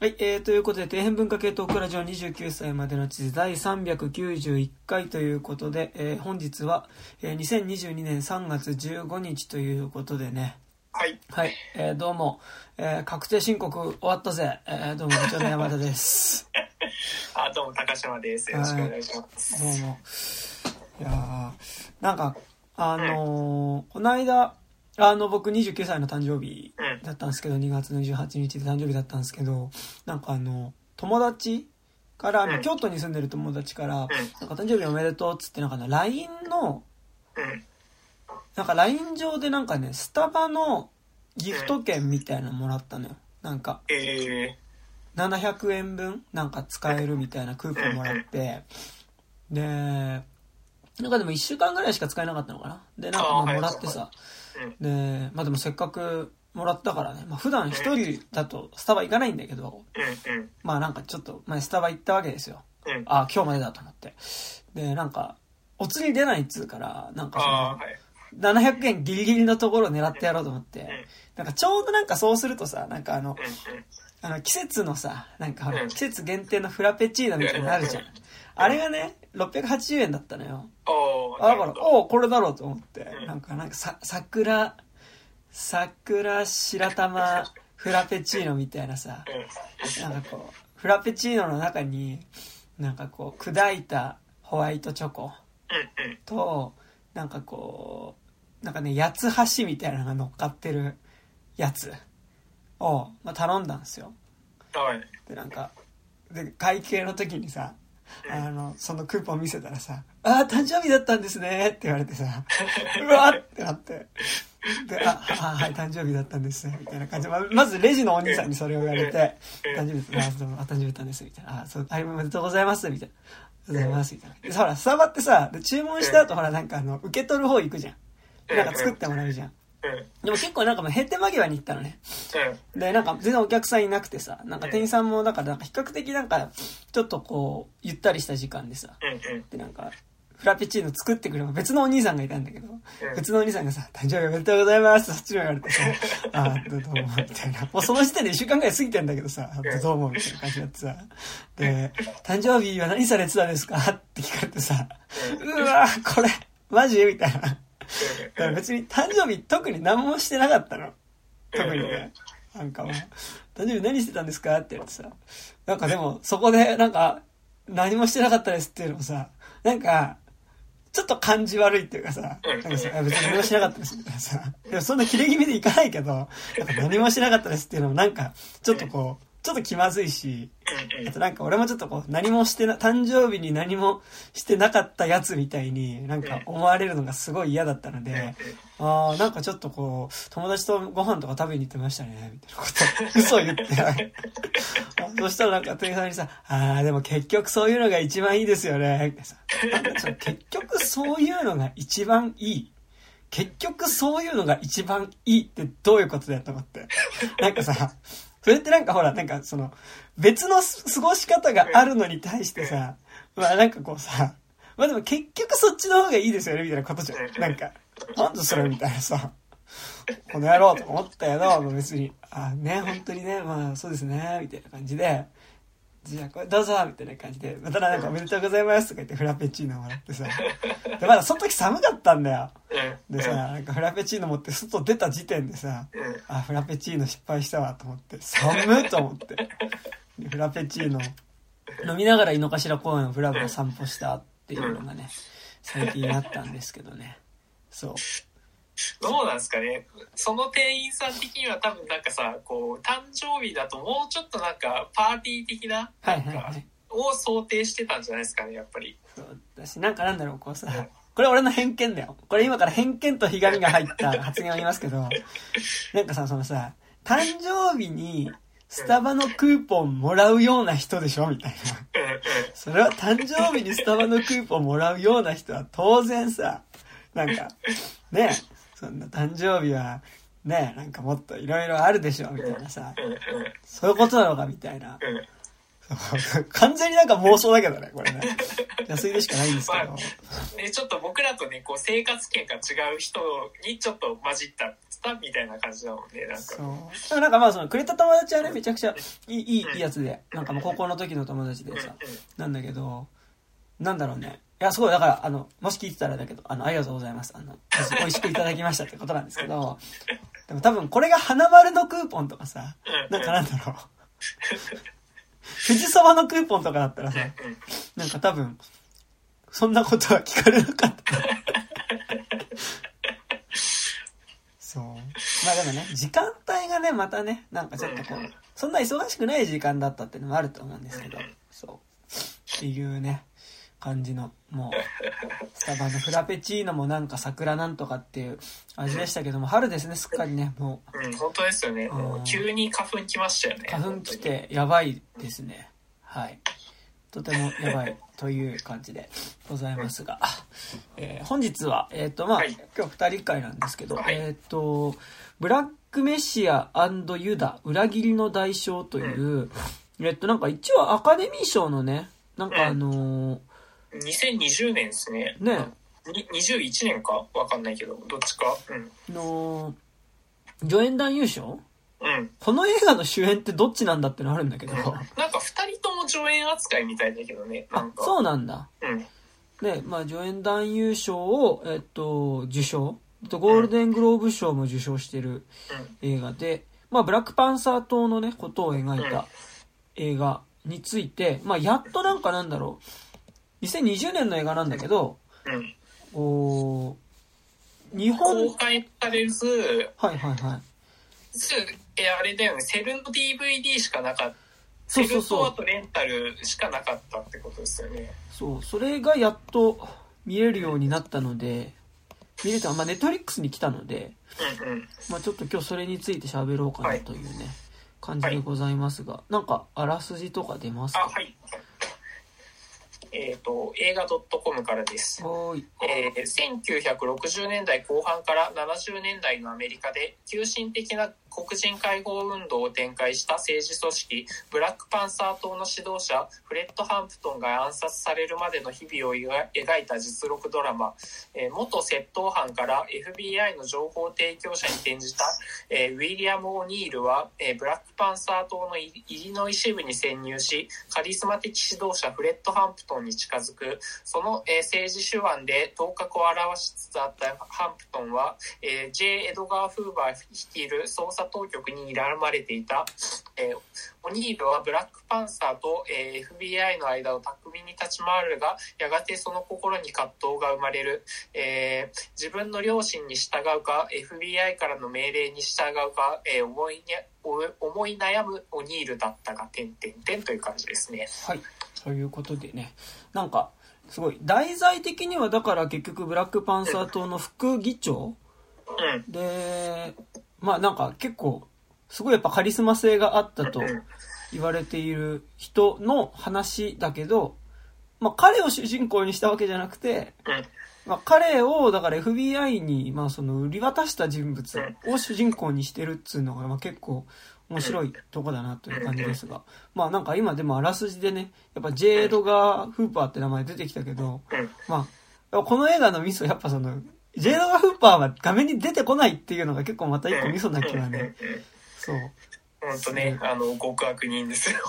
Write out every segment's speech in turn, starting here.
はい、えー、ということで、底辺文化系トークラジオ29歳までの地図第391回ということで、えー、本日は、えー、2022年3月15日ということでね、はい。はい、えー、どうも、えー、確定申告終わったぜ、えー、どうも、部長の山田です。あ、どうも、高島です。よろしくお願いします。どうも。いやーなんか、あのーこの間、あの、僕29歳の誕生日うん。だったんですけど、2月の28日で誕生日だったんですけど、なんかあの、友達から、京都に住んでる友達から、なんうん。か誕生日おめでとうっつって、なんかね、LINE の、うん。なんか LINE 上でなんかね、スタバのギフト券みたいなのもらったのよ。なんか、え700円分なんか使えるみたいなクーポンもらって、で、なんかでも1週間ぐらいしか使えなかったのかな。で、なんかまあもらってさ。で、まあでもせっかくもらったからね、まあ普段一人だとスタバ行かないんだけど。まあなんかちょっと前スタバ行ったわけですよ。うん。ああ、今日までだと思って。で、なんか、お釣り出ないっつうから、なんかその、はい。700円ギリギリのところを狙ってやろうと思って、うん。なんかちょうどなんかそうするとさ、なんかあの、うん。あの季節のさ、なんか季節限定のフラペチーノみたいなのあるじゃん。あれがね、680円だったのよ。だから、おお、これだろうと思ってう、んなんか、なんかさ、桜、桜白玉フラペチーノみたいなさ、うん。なんかこう、フラペチーノの中に、なんかこう、砕いたホワイトチョコ。と、なんかこう、なんかね、八つ橋みたいなのが乗っかってるやつを、まあ、頼んだんですよ。はい。で、なんか、で、会計の時にさ、うんあの、そのクーポン見せたらさ、ああ、誕生日だったんですね。って言われてさ、うわっってなって、で、あ、あはい、誕生日だったんです、みたいな感じ。で、ままずレジのお兄さんにそれを言われて、うん誕生日だった、あ誕生日だったんです、みたいな、あ、そう、あ、おめでとうございます、みたいな。おめでとうございます、みたいな。で、ほら、スタバってさ、で注文した後、ほら、なんかあの、受け取る方行くじゃん。なんか作ってもらうじゃん。でも結構なんかもう閉店間際に行ったのね。で、なんか全然お客さんいなくてさ、なんか店員さんもだからなんか比較的なんかちょっとこう、ゆったりした時間でさ。でなんか、フラペチーノ作ってくれば別のお兄さんがいたんだけど、別のお兄さんがさ、誕生日おめでとうございますそっちに言われてさ、あーどうどうも、みたいな。もうその時点で一週間ぐらい過ぎてんだけどさ、あどうも、みたいな感じになってさ、で、誕生日は何されてたんですか？って聞かれてさ、うわーこれ、マジ？みたいな。だから別に誕生日特に何もしてなかったの。特にね。なんかもう、誕生日何してたんですか？って言われてさ。なんかでも、そこでなんか、何もしてなかったですっていうのもさ、なんか、ちょっと感じ悪いっていうかさ、なんか別に何もしなかったです。みたいなさ、でもそんな切れ気味でいかないけど、なんか何もしなかったですっていうのもなんか、ちょっとこう、ちょっと気まずいし、あとなんか俺もちょっとこう何もしてな、誕生日に何もしてなかったやつみたいになんか思われるのがすごい嫌だったので、ああ、なんかちょっとこう、友達とご飯とか食べに行ってましたね、みたいなこと、嘘言って。そしたらなんか店員さんにさ、ああ、でも結局そういうのが一番いいですよね、ってさ。なんか結局そういうのが一番いい。結局そういうのが一番いいってどういうことだよと思って。なんかさ、それってなんかほら、なんかその、別の過ごし方があるのに対してさ、まあなんかこうさ、まあでも結局そっちの方がいいですよね、みたいなことじゃん。なんか、なんでそれみたいなさ、この野郎とか思ったけど、まあ別に、あね、本当にね、まあそうですね、みたいな感じで、じゃあこれどうぞみたいな感じで、またなんかおめでとうございますとか言ってフラペチーノもらってさ、で、まだその時寒かったんだよ。でさ、なんかフラペチーノ持って外出た時点でさ、あ、フラペチーノ失敗したわと思って、寒いと思って。でフラペチーノ飲みながら井の頭公園をブラブラ散歩したっていうのがね、最近あったんですけどね。そう。どうなんですかねその店員さん的には多分なんかさ、こう、誕生日だともうちょっとなんかパーティー的な、はいなんか。を想定してたんじゃないですかね、やっぱり。そうだし、なんかなんだろう、こうさ、これ俺の偏見だよ。これ今から偏見とひがみが入った発言を言いますけど、なんかさ、そのさ、誕生日にスタバのクーポンもらうような人でしょみたいな。それは誕生日にスタバのクーポンもらうような人は当然さ、なんか、ね、そんな誕生日は、ね、なんかもっといろいろあるでしょみたいなさ、そういうことなのかみたいな。うん完全になんか妄想だけどね、これね。安いでしかないんですけど。まね、ちょっと僕らとね、こう生活圏が違う人にちょっと混じった、みたいな感じだもんね、なんか。そう。なんかまあその、くれた友達はね、めちゃくちゃいい、いい、いいやつで、なんかもう高校の時の友達でさ、なんだけど、なんだろうね。いや、すごい、だから、あの、もし聞いてたらだけど、あの、ありがとうございます。あの、美味しくいただきましたってことなんですけど、でも多分これが花丸のクーポンとかさ、なんかなんだろう。富士そばのクーポンとかだったらさ、なんか多分、そんなことは聞かれなかった。そう。まあでもね、時間帯がね、またね、なんかちょっとこう、そんな忙しくない時間だったっていうのもあると思うんですけど、そう。っていうね、感じの、もう、スタバのフラペチーノもなんか桜なんとかっていう味でしたけども、春ですね、すっかりね、もう、うん、本当ですよね。もううん急に花粉来ましたよね。花粉来てやばいですね。はい。とてもやばいという感じでございますが、えー本日は、えっ、と、まあ、はい今日二人会なんですけど、はいえっ、と、ブラックメシアユダ、裏切りの代償という、えっ、と、なんか一応アカデミー賞のね、なんかあの2020年ですね。ーね、に21年か？わかんないけど、どっちか？うん。の、助演男優賞？うん。この映画の主演ってどっちなんだってのあるんだけど、なんか二人とも上演扱いみたいだけどね。なあん、か。そうなんだ。うん。で、まあ、助演男優賞を、えっと、受賞。とゴールデングローブ賞も受賞してる映画で、まあ、ブラックパンサー党のね、ことを描いた映画について、まあ、やっとなんかなんだろう、2020年の映画なんだけど、うん。うん。こう、日本、公開されず、はいはいはい。すえ、あれだよね、セルの DVD しかなかった。そうそうそうセルとあとレンタルしかなかったってことですよね。そう、それがやっと見れるようになったので、見れた、まあ、ネットフリックスに来たので、うんうん。まあ、ちょっと今日それについて喋ろうかなというね、感じでございますが、なんか、あらすじとか出ますあ、かはい。えっ、と、映画 .com からです。えー1960年代後半から70年代のアメリカで急進的な黒人解放運動を展開した政治組織ブラックパンサー党の指導者フレッド・ハンプトンが暗殺されるまでの日々を描いた実録ドラマ、えー元窃盗犯から FBI の情報提供者に転じた、えーウィリアム・オニールは、えーブラックパンサー党のイリノイ支部に潜入しカリスマ的指導者フレッド・ハンプトンに近づくその、え政治手腕で頭角を現しつつあったハンプトンは、え J. エドガー・フーバー率いる捜査当局に睨まれていた、えーオニールはブラックパンサーと、えー FBI の間を巧みに立ち回るがやがてその心に葛藤が生まれる、えー自分の両親に従うか FBI からの命令に従うか、えー思いにお思い悩むオニールだったが点々点という感じですね。はい。ということでね、なんか、すごい、題材的にはだから結局ブラックパンサー党の副議長うん。で、まあなんか結構、すごいやっぱカリスマ性があったとうん言われている人の話だけど、まあ彼を主人公にしたわけじゃなくて、うん。まあ、彼をだから FBI にまあその売り渡した人物を主人公にしてるっつうのがまあ結構面白いとこだなという感じですがまあなんか今でもあらすじでねやっぱジェイドガー・フーパーって名前出てきたけどうん。まあこの映画のミソやっぱそのジェイドガー・フーパーは画面に出てこないっていうのが結構また一個ミソな気はね。そう。本当ね、あの、極悪人ですよ。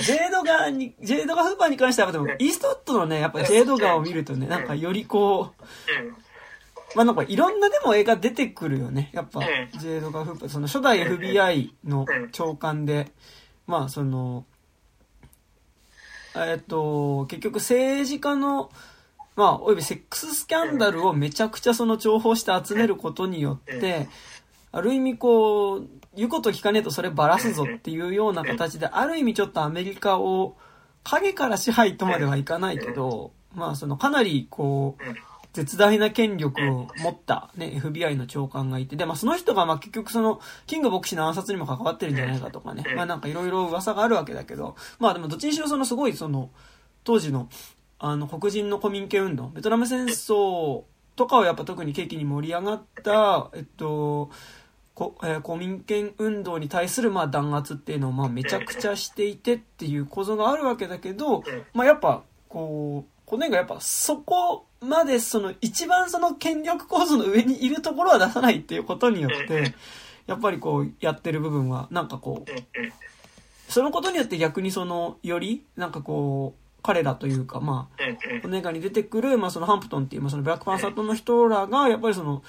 ジェイドガーにジェイドガー・フーパーに関してはでもイーストウッドのねやっぱジェイドガーを見るとねなんかよりこううん。まあなんかいろんなでも映画出てくるよね。やっぱ、うん。ジェイドガー・フーパー、その初代 FBI の長官で、まあその、えっと、結局政治家の、まあ、およびセックススキャンダルをめちゃくちゃその情報して集めることによって、ある意味こう、言うこと聞かねえとそれバラすぞっていうような形で、ある意味ちょっとアメリカを影から支配とまではいかないけど、まあそのかなりこう、絶大な権力を持った、ね、FBI の長官がいて、で、まあ、その人が、まあ、結局その、キング牧師の暗殺にも関わってるんじゃないかとかね、まあ、なんかいろいろ噂があるわけだけど、まあ、でも、どっちにしろその、すごい、その、当時の、あの、黒人のコミュニケ運動、ベトナム戦争とかをやっぱ特に景気に盛り上がった、えっと、こえー公民権運動に対するまあ弾圧っていうのをまあめちゃくちゃしていてっていう構造があるわけだけど、まあ、やっぱこうこの映画やっぱそこまでその一番その権力構造の上にいるところは出さないっていうことによってやっぱりこうやってる部分はなんかこうそのことによって逆にそのよりなんかこう彼らというかまあこの映画に出てくる、まあ、そのハンプトンっていう、まあ、そのブラックパンサー党の人らがやっぱりその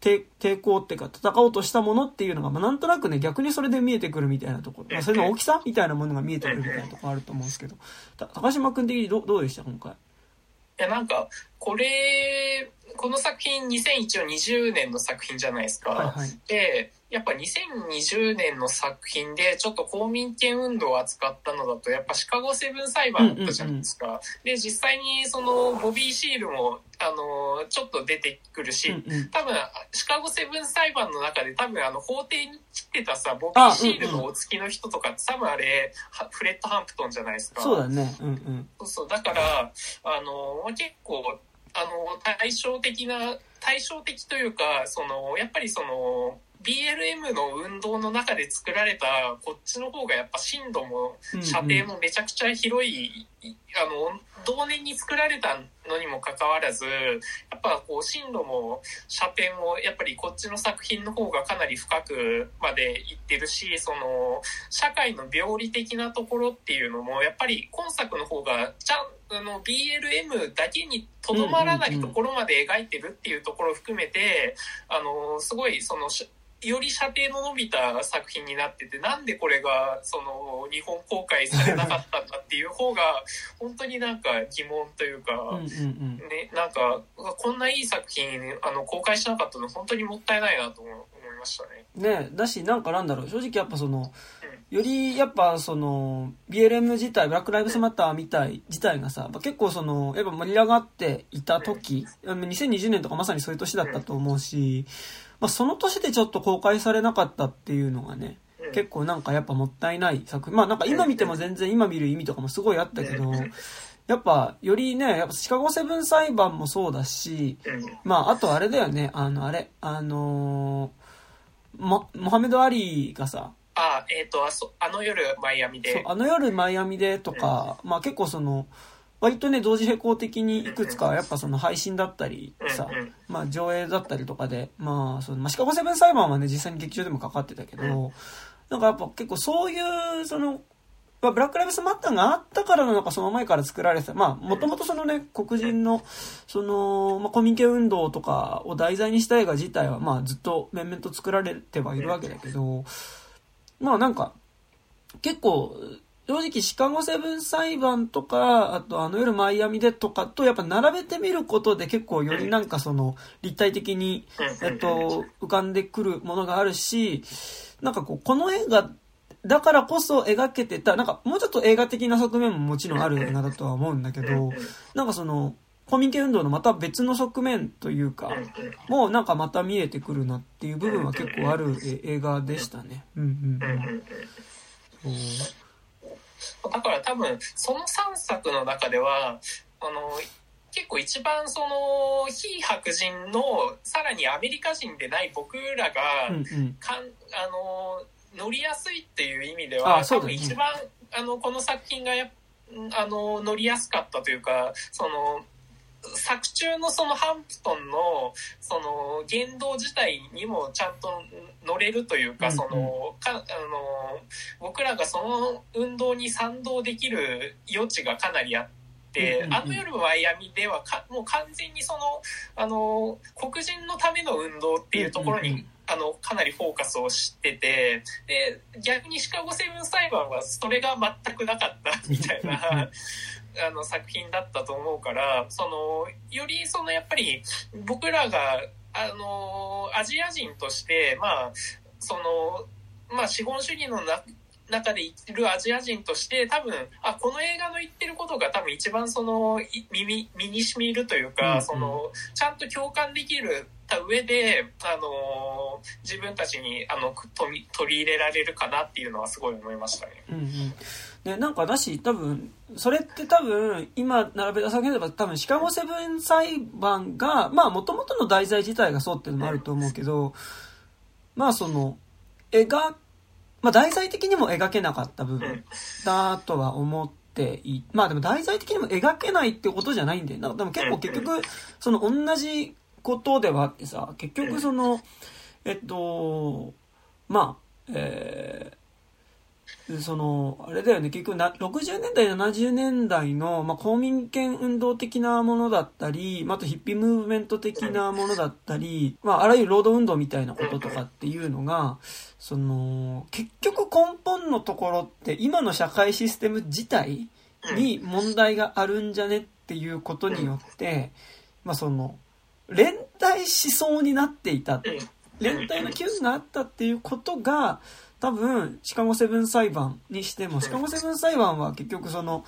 抵抵抗っていうか戦おうとしたものっていうのが、まあ、なんとなくね逆にそれで見えてくるみたいなところ、まあ、それの大きさみたいなものが見えてくるみたいなところあると思うんですけど。た高島君的にどどうでした今回？いやなんかこれこの作品2020年の作品じゃないですか。はいはい。でやっぱ2020年の作品でちょっと公民権運動を扱ったのだとやっぱシカゴセブン裁判だったじゃないですか。で実際にそのボビー・シールもあのちょっと出てくるし、うんうん。多分シカゴセブン裁判の中で多分あの法廷に来てたさボビー・シールのお付きの人とかって多分あれはフレッド・ハンプトンじゃないですか。そうだね。うんうん。そうそう。だからあの結構あの対照的な対照的というかそのやっぱりその BLM の運動の中で作られたこっちの方がやっぱ深度も射程もめちゃくちゃ広い、いあの同年に作られたのにもかかわらずやっぱこう深度も射程もやっぱりこっちの作品の方がかなり深くまでいってるしその社会の病理的なところっていうのもやっぱり今作の方がちゃんあの BLM だけにとどまらないところまで描いてるっていうところを含めてあのすごいそのより射程の伸びた作品になっててなんでこれがその日本公開されなかったんだっていう方が 本当になんか疑問というか。うんうんうんね、なんかこんないい作品あの公開しなかったの本当にもったいないなと思いましたね。ねだしなんかなんだろう正直やっぱそのよりやっぱその BLM 自体ブラック・ライブスマターみたい自体がさ結構そのやっぱ盛り上がっていた時あの2020年とかまさにそういう年だったと思うし、まあ、その年でちょっと公開されなかったっていうのがねうん。結構なんかやっぱもったいない作品。まあなんか今見ても全然今見る意味とかもすごいあったけどやっぱよりねやっぱシカゴセブン裁判もそうだしうん。まああとあれだよねあのあれあのーモモハメド・アリーがさあえっ、とあそあの夜マイアミそうであの夜マイアミでとか、まあ結構その割とね同時並行的にいくつかやっぱその配信だったりさ、まあ上映だったりとかでまあその、まあ、シカゴセブン裁判はね実際に劇場でもかかってたけど、うん。なんかやっぱ結構そういうそのまあ、ブラック・ライブスマッターがあったからなのかその前から作られてたまあもともとそのね黒人のその、まあ、公民権運動とかを題材にした映画自体はまあずっと面々と作られてはいるわけだけどまあなんか結構正直シカゴセブン裁判とかあとあの夜マイアミでとかとやっぱ並べてみることで結構よりなんかその立体的にえっと、浮かんでくるものがあるし、なんかこう、この映画だからこそ描けてた、なんかもうちょっと映画的な側面ももちろんある映画だとは思うんだけど、なんかその、公民権運動のまた別の側面というか、もうなんかまた見えてくるなっていう部分は結構あるえ映画でしたね。うんうんうん。そうだから多分その3作の中ではあの結構一番その非白人のさらにアメリカ人でない僕らが、うんうん。かんあの乗りやすいっていう意味では、多分一番あのこの作品がやあの乗りやすかったというかその作中のそのハンプトンのその言動自体にもちゃんと乗れるというか、そのかあの僕らがその運動に賛同できる余地がかなりあって。あの夜マイアミではかもう完全にそのあの黒人のための運動っていうところに、あのかなりフォーカスをしててで逆にシカゴセブン裁判はそれが全くなかったみたいなあの作品だったと思うからそのよりそのやっぱり僕らがあのアジア人としてまあそのまあ資本主義のな中でいるアジア人として多分あこの映画の言ってることが多分一番そのい耳身に染みるというか、うんうん。そのちゃんと共感できるた上であの自分たちにあの取り取り入れられるかなっていうのはすごい思いましたね。うんうん。ね、なんかだし、多分、それって多分、今並べた作品でば多分、シカゴセブン裁判が、まあ、もともとの題材自体がそうっていうのもあると思うけど、まあその、描、まあ題材的にも描けなかった部分だとは思ってい、まあでも題材的にも描けないってことじゃないんだよな。でも結構結局、その同じことではあってさ、結局その、えっと、まあ、えその、あれだよね、結局な、60年代、70年代の、まあ、公民権運動的なものだったり、まあ、あとヒッピームーブメント的なものだったり、まあ、あらゆる労働運動みたいなこととかっていうのが、その、結局根本のところって、今の社会システム自体に問題があるんじゃねっていうことによって、まあ、その、連帯しそうになっていた。連帯の機運があったっていうことが、多分、シカゴセブン裁判にしても、シカゴセブン裁判は結局その、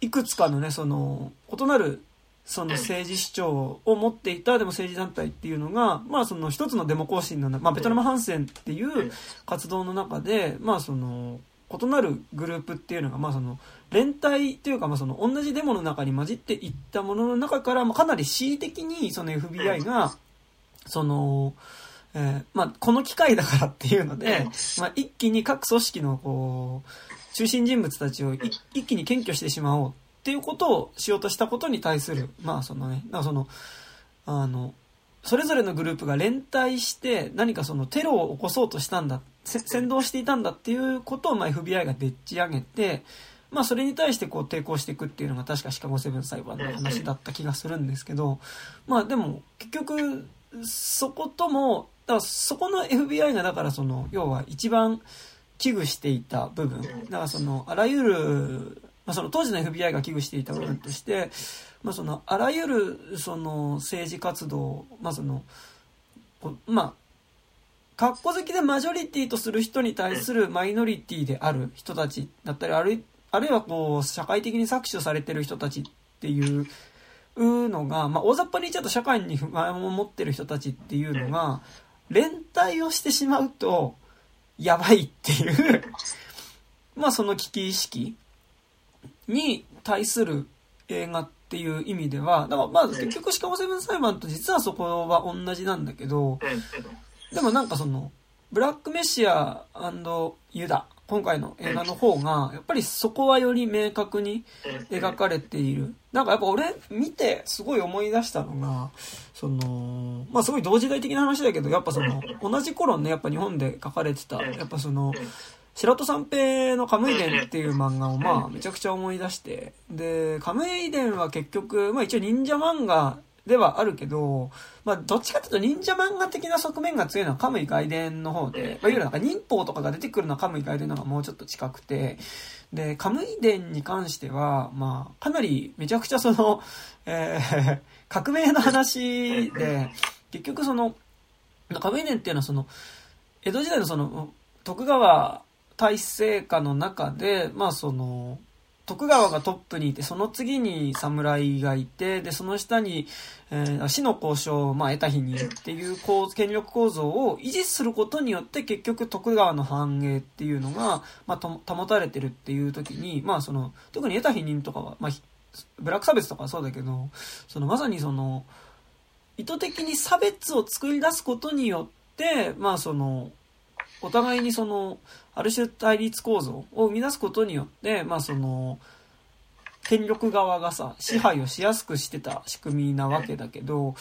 いくつかのね、その、異なる、その政治主張を持っていた、でも政治団体っていうのが、まあその一つのデモ行進の、まあベトナム反戦っていう活動の中で、まあその、異なるグループっていうのが、まあその、連帯というか、まあその、同じデモの中に混じっていったものの中から、まあかなり恣意的に、その FBI が、その、えー、まあ、この機会だからっていうので、まあ、一気に各組織の、こう、中心人物たちを一気に検挙してしまおうっていうことをしようとしたことに対する、まあ、そのね、その、あの、それぞれのグループが連帯して何かそのテロを起こそうとしたんだ、先導していたんだっていうことを、まあ、FBI がでっち上げて、まあ、それに対してこう抵抗していくっていうのが確かシカゴセブン裁判の話だった気がするんですけど、まあ、でも、結局、そことも、だからそこの FBI がだからその、要は一番危惧していた部分。だからその、あらゆる、まあその当時の FBI が危惧していた部分として、まあその、あらゆるその政治活動、まあその、まあ、格好好きでマジョリティとする人に対するマイノリティである人たちだったり、あるあるいはこう、社会的に搾取されてる人たちっていううのが、まあ、大雑把に言っちゃうと社会に不満を持ってる人たちっていうのが、連帯をしてしまうと、やばいっていう まあその危機意識に対する映画っていう意味では、だからまあ結局シカゴセブン裁判と実はそこは同じなんだけど、でもなんかその、ブラックメシアユダ今回の映画の方が、やっぱりそこはより明確に描かれている。なんかやっぱ俺見てすごい思い出したのが、その、まあすごい同時代的な話だけど、やっぱその、同じ頃ね、やっぱ日本で書かれてた、やっぱその、白戸三平のカムイ伝っていう漫画をまあめちゃくちゃ思い出して、で、カムイ伝は結局、まあ一応忍者漫画ではあるけど、まあ、どっちかっていうと忍者漫画的な側面が強いのはカムイ外伝の方で、まあ、いわゆるなんか忍法とかが出てくるのはカムイ外伝の方がもうちょっと近くて、で、カムイ伝に関しては、まあ、かなりめちゃくちゃその、えー、革命の話で、結局その、カムイ伝っていうのはその、江戸時代のその、徳川大政下の中で、まあその、徳川がトップにいて、その次に侍がいて、で、その下に、えー、死の交渉を、まあ、得た日にっていうこう権力構造を維持することによって、結局徳川の繁栄っていうのが、まあ、保たれてるっていう時に、まあ、その、特に得た否認とかは、まあ、ブラック差別とかはそうだけど、その、まさにその、意図的に差別を作り出すことによって、まあ、その、お互いにその、ある種対立構造を生み出すことによって、まあその、権力側がさ、支配をしやすくしてた仕組みなわけだけど、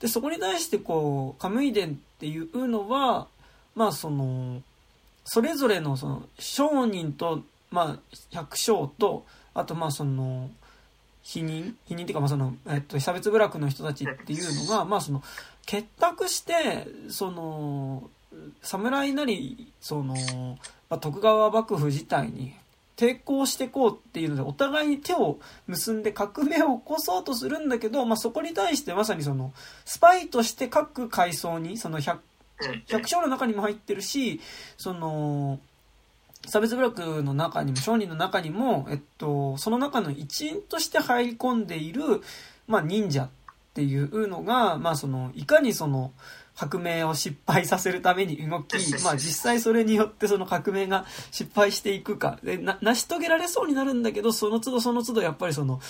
で、そこに対してこう、カムイ伝っていうのは、まあその、それぞれのその、商人と、まあ、百姓と、あとまあその、否認否認っていうかまあその、えっと、差別部落の人たちっていうのが、まあその、結託して、その、侍なり、その、まあ、徳川幕府自体に抵抗していこうっていうので、お互いに手を結んで革命を起こそうとするんだけど、まあ、そこに対してまさにその、スパイとして各階層に、その百、百姓の中にも入ってるし、その、差別部落の中にも、商人の中にも、えっと、その中の一員として入り込んでいる、まあ、忍者っていうのが、まあ、その、いかにその、革命を失敗させるために動き、まあ実際それによってその革命が失敗していくか、で、な、成し遂げられそうになるんだけど、その都度その都度やっぱりその、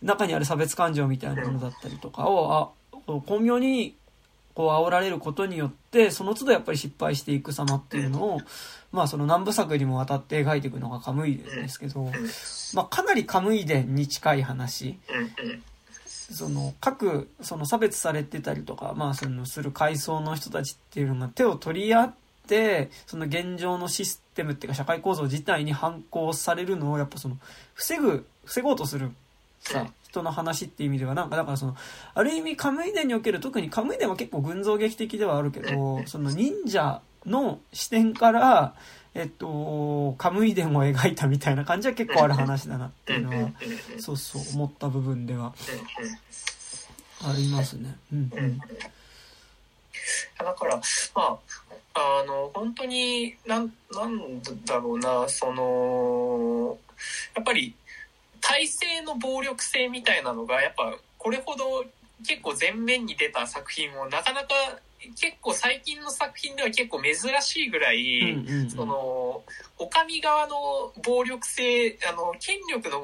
中にある差別感情みたいなものだったりとかを、あ、巧妙にこう煽られることによって、その都度やっぱり失敗していく様っていうのを、まあその南部作にもわたって描いていくのがカムイ伝ですけど、まあかなりカムイ伝に近い話。その各その差別されてたりとか、まあ、そのする階層の人たちっていうのが手を取り合ってその現状のシステムっていうか社会構造自体に反抗されるのをやっぱその防ぐ防ごうとするさ人の話っていう意味ではなんかだからそのある意味カムイ伝における特にカムイ伝は結構群像劇的ではあるけどその忍者の視点からえっと、カムイ伝を描いたみたいな感じは結構ある話だなっていうのは、そうそう思った部分ではありますね。うんうん。だから、まあ、あの、本当に、なん、なんだろうな、その、やっぱり、体制の暴力性みたいなのが、やっぱ、これほど結構前面に出た作品をなかなか結構最近の作品では結構珍しいぐらい、うんうんうん、その、お上側の暴力性、あの、権力の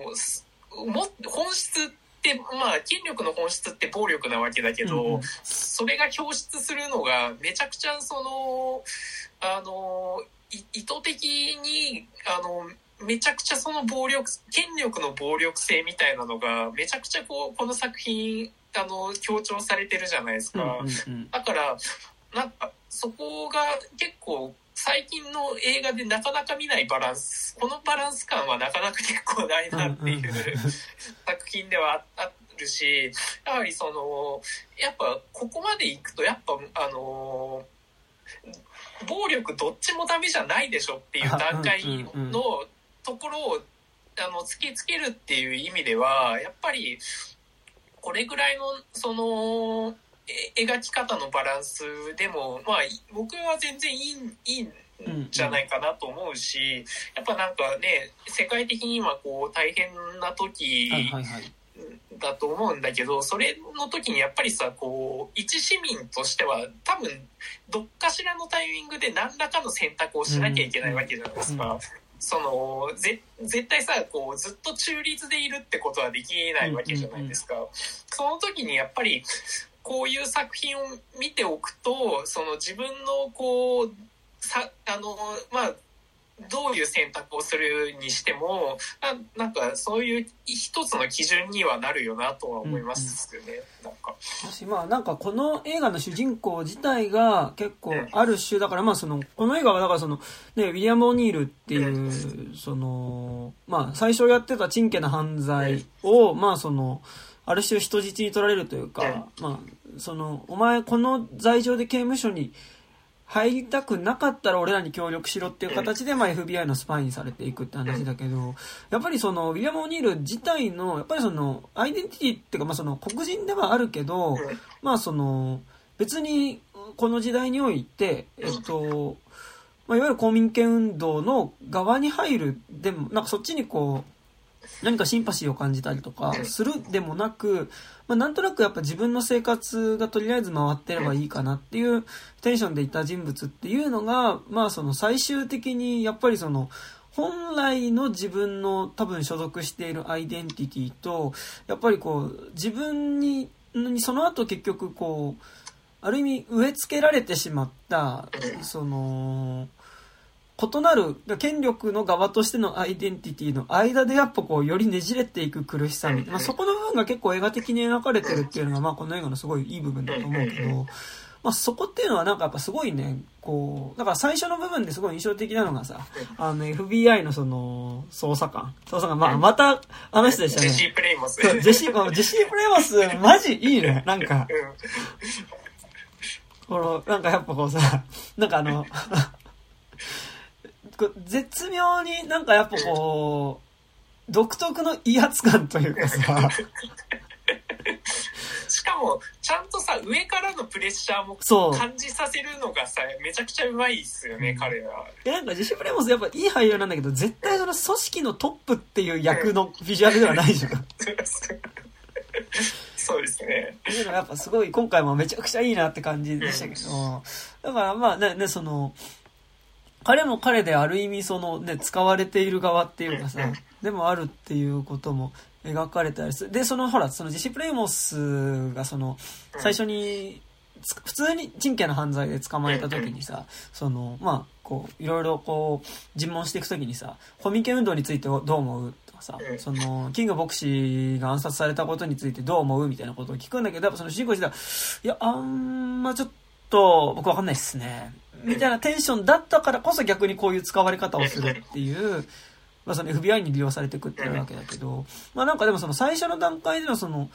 も本質って、まあ、権力の本質って暴力なわけだけど、うんうん、それが表出するのがめちゃくちゃその、あの、意図的に、あの、めちゃくちゃその暴力、権力の暴力性みたいなのが、めちゃくちゃこう、この作品あの強調されてるじゃないですか、うんうんうん、だからなんかそこが結構最近の映画でなかなか見ないバランスこのバランス感はなかなか結構ないなっていう、作品ではあるしやはりそのやっぱここまでいくとやっぱあの暴力どっちもダメじゃないでしょっていう段階のところをあの突きつけるっていう意味ではやっぱりこれぐらいのその描き方のバランスでもまあ僕は全然いいいいんじゃないかなと思うし、やっぱなんかね世界的に今こう大変な時だと思うんだけど、それの時にやっぱりさこう一市民としては多分どっかしらのタイミングで何らかの選択をしなきゃいけないわけじゃないですか。そのぜ絶対さこうずっと中立でいるってことはできないわけじゃないですか。その時にやっぱりこういう作品を見ておくとその自分のこうさあのまあどういう選択をするにしてもななんかそういう一つの基準にはなるよなとは思いますよね、なんか。まあなんかこの映画の主人公自体が結構ある種だからまあそのこの映画はだからそのねウィリアム・オニールっていうそのまあ最初やってたチンケな犯罪をまあそのある種人質に取られるというかまあそのお前この罪状で刑務所に入りたくなかったら俺らに協力しろっていう形で、まあ、FBI のスパイにされていくって話だけど、やっぱりその、ウィリアム・オニール自体の、やっぱりその、アイデンティティっていうか、まあその、黒人ではあるけど、まあその、別に、この時代において、えっと、まあ、いわゆる公民権運動の側に入る、でも、なんかそっちにこう、何かシンパシーを感じたりとかするでもなく、まあ、なんとなくやっぱ自分の生活がとりあえず回ってればいいかなっていうテンションでいた人物っていうのが、まあその最終的にやっぱりその、本来の自分の多分所属しているアイデンティティと、やっぱりこう、自分に、その後結局こう、ある意味植え付けられてしまった、その、異なる権力の側としてのアイデンティティの間でやっぱこうよりねじれていく苦しさみたいな、まあ、そこの部分が結構映画的に描かれてるっていうのがまあこの映画のすごいいい部分だと思うけど、まあ、そこっていうのはなんかやっぱすごいねこうだから最初の部分ですごい印象的なのがさあの FBI のその捜査官。捜査官まあまたあの人でしたねジェシー・プレイモス。ジェシージェシー・プレイモスマジいいね。なんか。このなんかやっぱこうさなんかあの絶妙になんかやっぱこう、独特の威圧感というかさ、しかも、ちゃんとさ、上からのプレッシャーも感じさせるのがさ、めちゃくちゃうまいっすよね、うん、彼は。いや、なんかジェシー・プレモスやっぱいい俳優なんだけど、絶対その組織のトップっていう役のビジュアルではないじゃん。そうですね。いうのがやっぱすごい、今回もめちゃくちゃいいなって感じでしたけど、だからまあね、ねその、彼も彼である意味そのね、使われている側っていうかさ、でもあるっていうことも描かれたりする。で、そのほら、そのジェシー・プレイモスがその、最初に普通に陳家の犯罪で捕まえた時にさ、その、まあ、こう、いろいろこう、尋問していく時にさ、コミケ運動についてどう思うとかさ、その、キング牧師が暗殺されたことについてどう思うみたいなことを聞くんだけど、やっぱその主人公自体は、いや、あんまちょっと、僕わかんないっすね。みたいなテンションだったからこそ逆にこういう使われ方をするっていう、まあその FBI に利用されてくってるわけだけど、まあなんかでもその最初の段階でのその、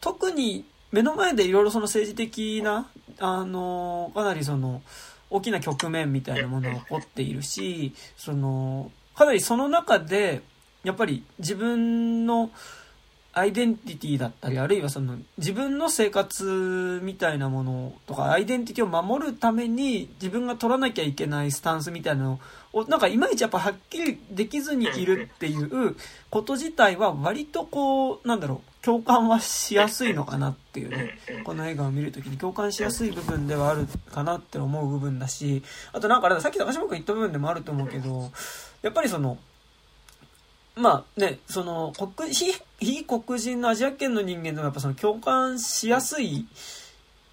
特に目の前でいろいろその政治的な、あの、かなりその、大きな局面みたいなものが起こっているし、その、かなりその中で、やっぱり自分の、アイデンティティだったり、あるいはその自分の生活みたいなものとか、アイデンティティを守るために自分が取らなきゃいけないスタンスみたいなのを、なんかいまいちやっぱはっきりできずにいるっていうこと自体は割とこう、なんだろう、共感はしやすいのかなっていうね、この映画を見るときに共感しやすい部分ではあるかなって思う部分だし、あとなんかさっき高島君言った部分でもあると思うけど、やっぱりその、まあね、その、黒、非、非黒人のアジア圏の人間でもやっぱその共感しやすい、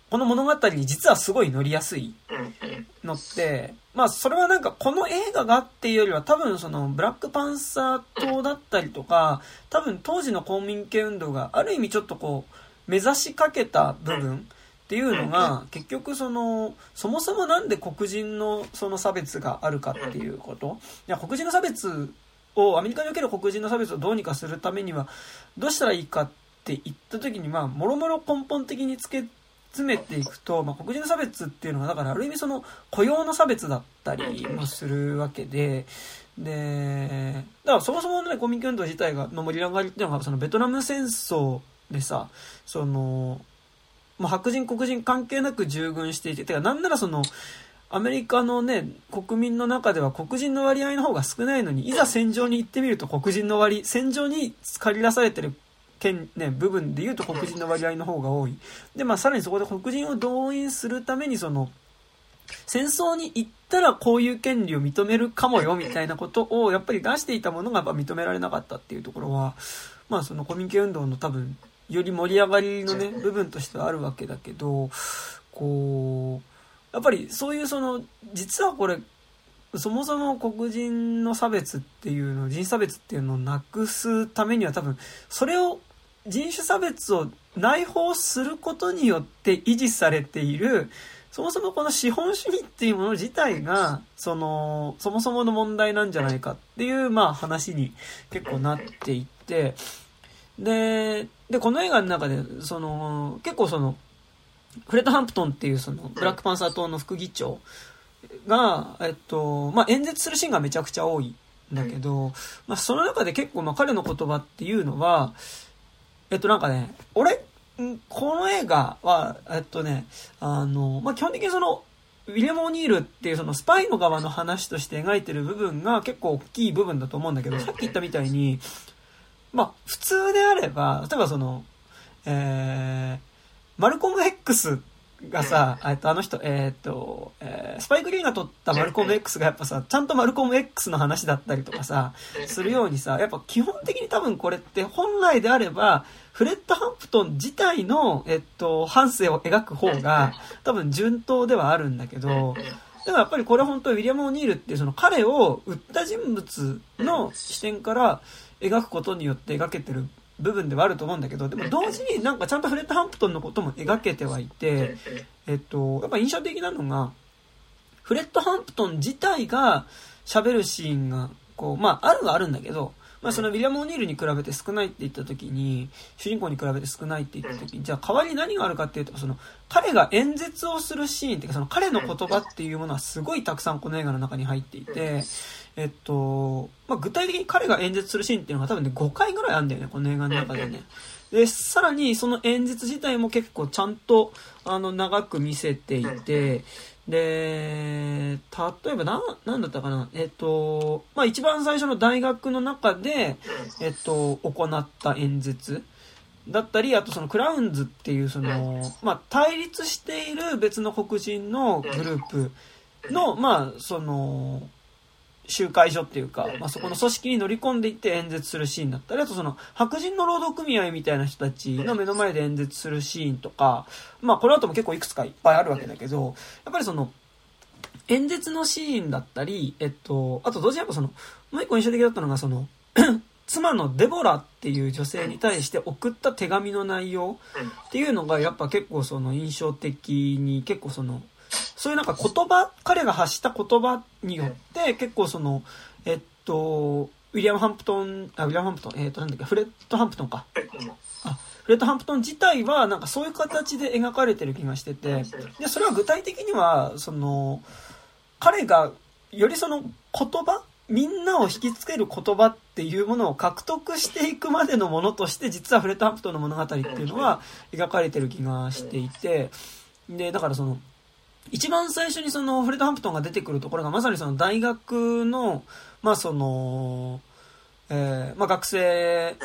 この物語に実はすごい乗りやすいのって、まあそれはなんかこの映画がっていうよりは多分そのブラックパンサー党だったりとか、多分当時の公民権運動がある意味ちょっとこう、目指しかけた部分っていうのが、結局その、そもそもなんで黒人のその差別があるかっていうこと。いや、黒人の差別を、アメリカにおける黒人の差別をどうにかするためには、どうしたらいいかって言った時に、まあ、もろもろ根本的につけ詰めていくと、まあ、黒人の差別っていうのは、だからある意味その雇用の差別だったりもするわけで、で、だからそもそもね、公民権運動自体が、の盛り上がりっていうのが、そのベトナム戦争でさ、その、まあ、白人黒人関係なく従軍していて、てかなんならその、アメリカのね、国民の中では黒人の割合の方が少ないのに、いざ戦場に行ってみると黒人の割、戦場に借り出されてる県、ね、部分で言うと黒人の割合の方が多い。で、まあさらにそこで黒人を動員するためにその、戦争に行ったらこういう権利を認めるかもよみたいなことをやっぱり出していたものがやっぱ認められなかったっていうところは、まあそのコミュニケ運動の多分、より盛り上がりのね、部分としてはあるわけだけど、こう、やっぱりそういうその、実はこれ、そもそも黒人の差別っていうの、人種差別っていうのをなくすためには多分、それを、人種差別を内包することによって維持されている、そもそもこの資本主義っていうもの自体が、その、そもそもの問題なんじゃないかっていう、まあ話に結構なっていって、で、で、この映画の中で、その、結構その、フレッド・ハンプトンっていうその、ブラックパンサー党の副議長が、えっと、まあ、演説するシーンがめちゃくちゃ多いんだけど、まあ、その中で結構、まあ、彼の言葉っていうのは、えっと、なんかね、俺、この映画は、えっとね、あの、まあ、基本的にその、ウィリアム・オニールっていうそのスパイの側の話として描いてる部分が結構大きい部分だと思うんだけど、さっき言ったみたいに、まあ、普通であれば、例えばその、えー、マルコム X がさ、えっと、あの人、えっと、えー、スパイク・リーが撮ったマルコム X がやっぱさ、ちゃんとマルコム X の話だったりとかさ、するようにさ、やっぱ基本的に多分これって本来であれば、フレッド・ハンプトン自体の、えっと、反省を描く方が、多分順当ではあるんだけど、でもやっぱりこれ本当ウィリアム・オニールってその彼を売った人物の視点から描くことによって描けてる部分ではあると思うんだけど、でも同時になんかちゃんとフレッド・ハンプトンのことも描けてはいて、えっと、やっぱ印象的なのが、フレッド・ハンプトン自体が喋るシーンが、こう、まあ、あるはあるんだけど、まあ、そのウィリアム・オニールに比べて少ないって言った時に、主人公に比べて少ないって言った時に、じゃあ代わりに何があるかっていうと、その、彼が演説をするシーンっていうか、その彼の言葉っていうものはすごいたくさんこの映画の中に入っていて、えっと、まあ、具体的に彼が演説するシーンっていうのが多分ね、5回ぐらいあるんだよね、この映画の中でね。で、さらにその演説自体も結構ちゃんと、あの、長く見せていて、で、例えばな、なんだったかな、えっと、まあ、一番最初の大学の中で、えっと、行った演説だったり、あとそのクラウンズっていうその、まあ、対立している別の黒人のグループの、まあ、その、集会所っていうか、まあ、そこの組織に乗り込んでいって演説するシーンだったり、あとその白人の労働組合みたいな人たちの目の前で演説するシーンとか、まあこの後も結構いくつかいっぱいあるわけだけど、やっぱりその、演説のシーンだったり、えっと、あと同時にやっぱその、もう一個印象的だったのがその、妻のデボラっていう女性に対して送った手紙の内容っていうのがやっぱ結構その印象的に結構そのそういうなんか言葉彼が発した言葉によって結構そのえっとウィリアム・ハンプトンあウィリアム・ハンプトンえっとなんだっけフレッド・ハンプトンか。あフレッド・ハンプトン自体はなんかそういう形で描かれてる気がしててでそれは具体的にはその彼がよりその言葉みんなを引きつける言葉っていうものを獲得していくまでのものとして実はフレッドハンプトンの物語っていうのは描かれてる気がしていてでだからその一番最初にそのフレッドハンプトンが出てくるところがまさにその大学のまあそのえー、まあ学生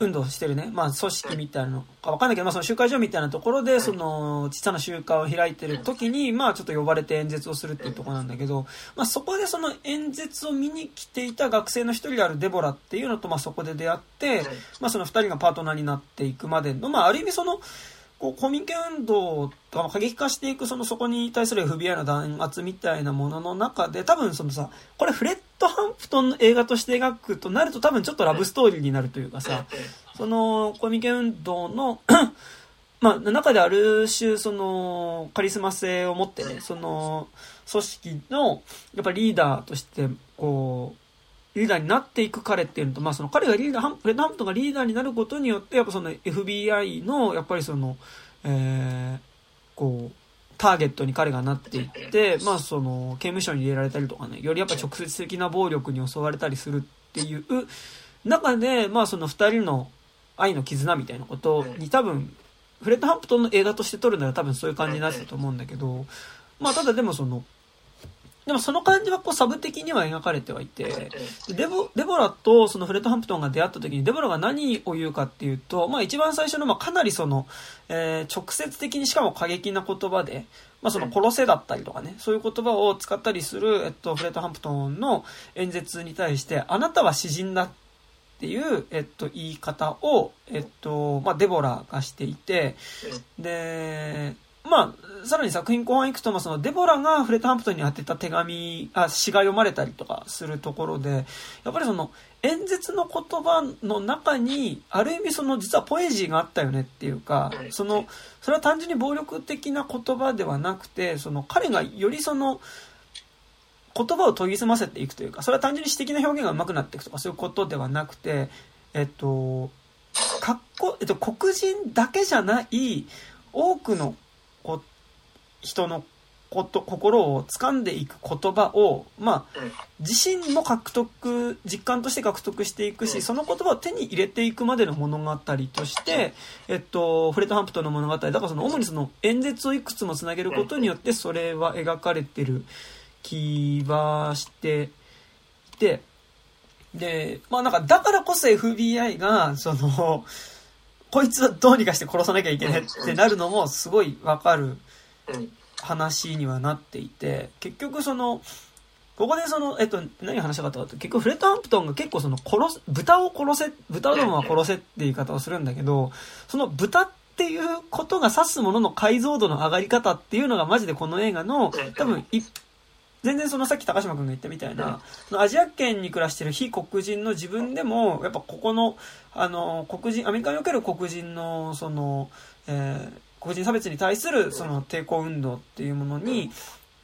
運動してるね、まあ、組織みたいなのかわかんないけど、まあ、その集会所みたいなところで、その、小さな集会を開いてる時に、まあ、ちょっと呼ばれて演説をするっていうところなんだけど、まあ、そこでその演説を見に来ていた学生の一人であるデボラっていうのと、まあ、そこで出会って、まあ、その二人がパートナーになっていくまでの、まあ、ある意味その、こう、コミケ運動とか過激化していく、その、そこに対する FBI の弾圧みたいなものの中で、多分そのさ、これフレッド・ハンプトンの映画として描くとなると多分ちょっとラブストーリーになるというかさ、その、コミケ運動の まあ、中である種、その、カリスマ性を持ってね、その、組織の、やっぱリーダーとして、こう、リーダーになっていく彼っていうのと、まあその彼がリーダー、フレッドハンプトンがリーダーになることによって、やっぱその FBI の、やっぱりその、えー、こう、ターゲットに彼がなっていって、まあその、刑務所に入れられたりとかね、よりやっぱ直接的な暴力に襲われたりするっていう中で、まあその二人の愛の絆みたいなことに多分、フレッドハンプトンの映画として撮るなら多分そういう感じになってたと思うんだけど、まあただでもその、でもその感じはこうサブ的には描かれてはいて、デボ、デボラとそのフレッドハンプトンが出会った時にデボラが何を言うかっていうと、まあ一番最初のまあかなりその、えー、直接的にしかも過激な言葉で、まあその殺せだったりとかね、そういう言葉を使ったりする、えっと、フレッドハンプトンの演説に対して、あなたは詩人だっていう、えっと、言い方を、えっと、まあデボラがしていて、で、まあ、さらに作品後半行くと、まあ、そのデボラがフレッドハンプトンに当てた手紙、あ、詩が読まれたりとかするところで、やっぱりその演説の言葉の中に、ある意味その実はポエジーがあったよねっていうか、その、それは単純に暴力的な言葉ではなくて、その彼がよりその、言葉を研ぎ澄ませていくというか、それは単純に詩的な表現が上手くなっていくとかそういうことではなくて、えっと、かっこ、えっと、黒人だけじゃない、多くのこ人のこと心を掴んでいく言葉を、まあ、自身も獲得実感として獲得していくしその言葉を手に入れていくまでの物語として、えっと、フレッド・ハンプトンの物語だからその主にその演説をいくつもつなげることによってそれは描かれてる気はしていてでまあなんかだからこそ FBI がそのこいつはどうにかして殺さなきゃいけないってなるのもすごいわかる話にはなっていて、結局その、ここでその、えっと、何話したかったかと、結局フレッド・ハンプトンが結構その、殺す、豚を殺せ、豚どもは殺せって言い方をするんだけど、その豚っていうことが指すものの解像度の上がり方っていうのがマジでこの映画の、多分、全然そのさっき高島君が言ったみたいな、アジア圏に暮らしてる非黒人の自分でも、やっぱここの、あの、黒人、アメリカにおける黒人の、その、えー、黒人差別に対するその抵抗運動っていうものに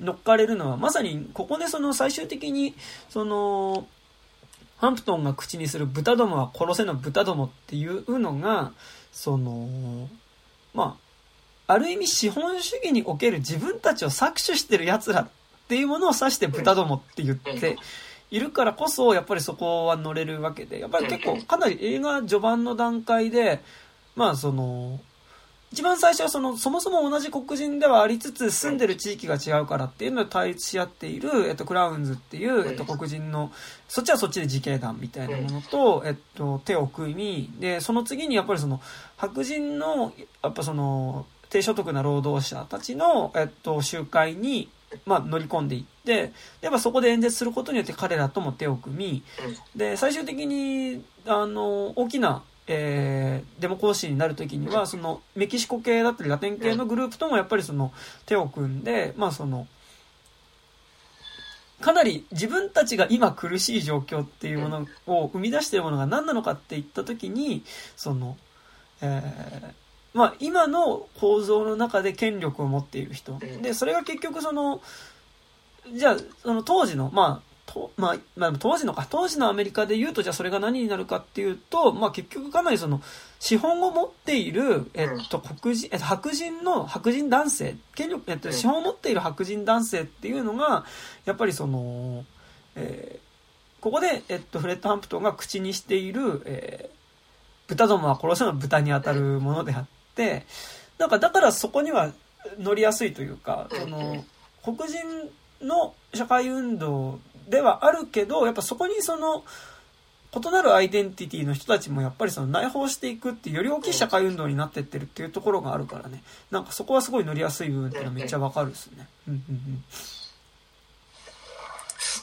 乗っかれるのは、まさにここでその最終的に、その、ハンプトンが口にする豚どもは殺せの豚どもっていうのが、その、まあ、ある意味資本主義における自分たちを搾取してる奴らっていうものを指して豚どもって言っているからこそ、やっぱりそこは乗れるわけで、やっぱり結構かなり映画序盤の段階で、まあその、一番最初はその、そもそも同じ黒人ではありつつ、住んでる地域が違うからっていうので対立し合っている、えっと、クラウンズっていう、えっと、黒人の、そっちはそっちで自警団みたいなものと、えっと、手を組み、で、その次にやっぱりその、白人の、やっぱその、低所得な労働者たちの、えっと、集会に、まあ、乗り込んでいって、やっぱそこで演説することによって彼らとも手を組み、で、最終的に、あの、大きな、えー、デモ行進になるときには、その、メキシコ系だったりラテン系のグループともやっぱりその、手を組んで、まあその、かなり自分たちが今苦しい状況っていうものを生み出しているものが何なのかって言ったときに、その、えー、まあ、今の構造の中で権力を持っている人。で、それが結局その、じゃあ、その当時の、まあ、とまあ、まあ、当時のか、当時のアメリカで言うと、じゃあそれが何になるかっていうと、まあ結局かなりその、資本を持っている、えっと、黒人、えっと、白人の、白人男性、権力、えっと、資本を持っている白人男性っていうのが、やっぱりその、えー、ここで、えっと、フレッド・ハンプトンが口にしている、えー、豚どもは殺すの豚に当たるものであって、なんかだからそこには乗りやすいというか、その、黒人の社会運動ではあるけど、やっぱそこにその、異なるアイデンティティの人たちもやっぱりその内包していくっていうより大きい社会運動になってってるっていうところがあるからね。なんかそこはすごい乗りやすい部分っていうのはめっちゃわかるですね。うんうん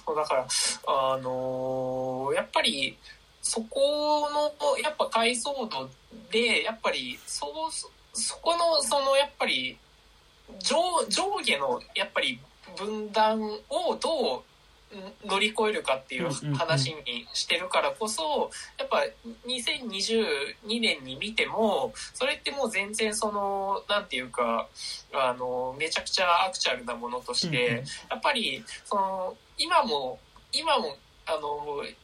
うん。だから、あのー、やっぱり、そこの、やっぱ解像度で、やっぱり、そう、そこの、その、やっぱり、上、上下の、やっぱり、分断をどう乗り越えるかっていう話にしてるからこそ、やっぱ2022年に見ても、それってもう全然その、なんていうか、あの、めちゃくちゃアクチュアルなものとして、やっぱり、その、今も、今も、あの、じ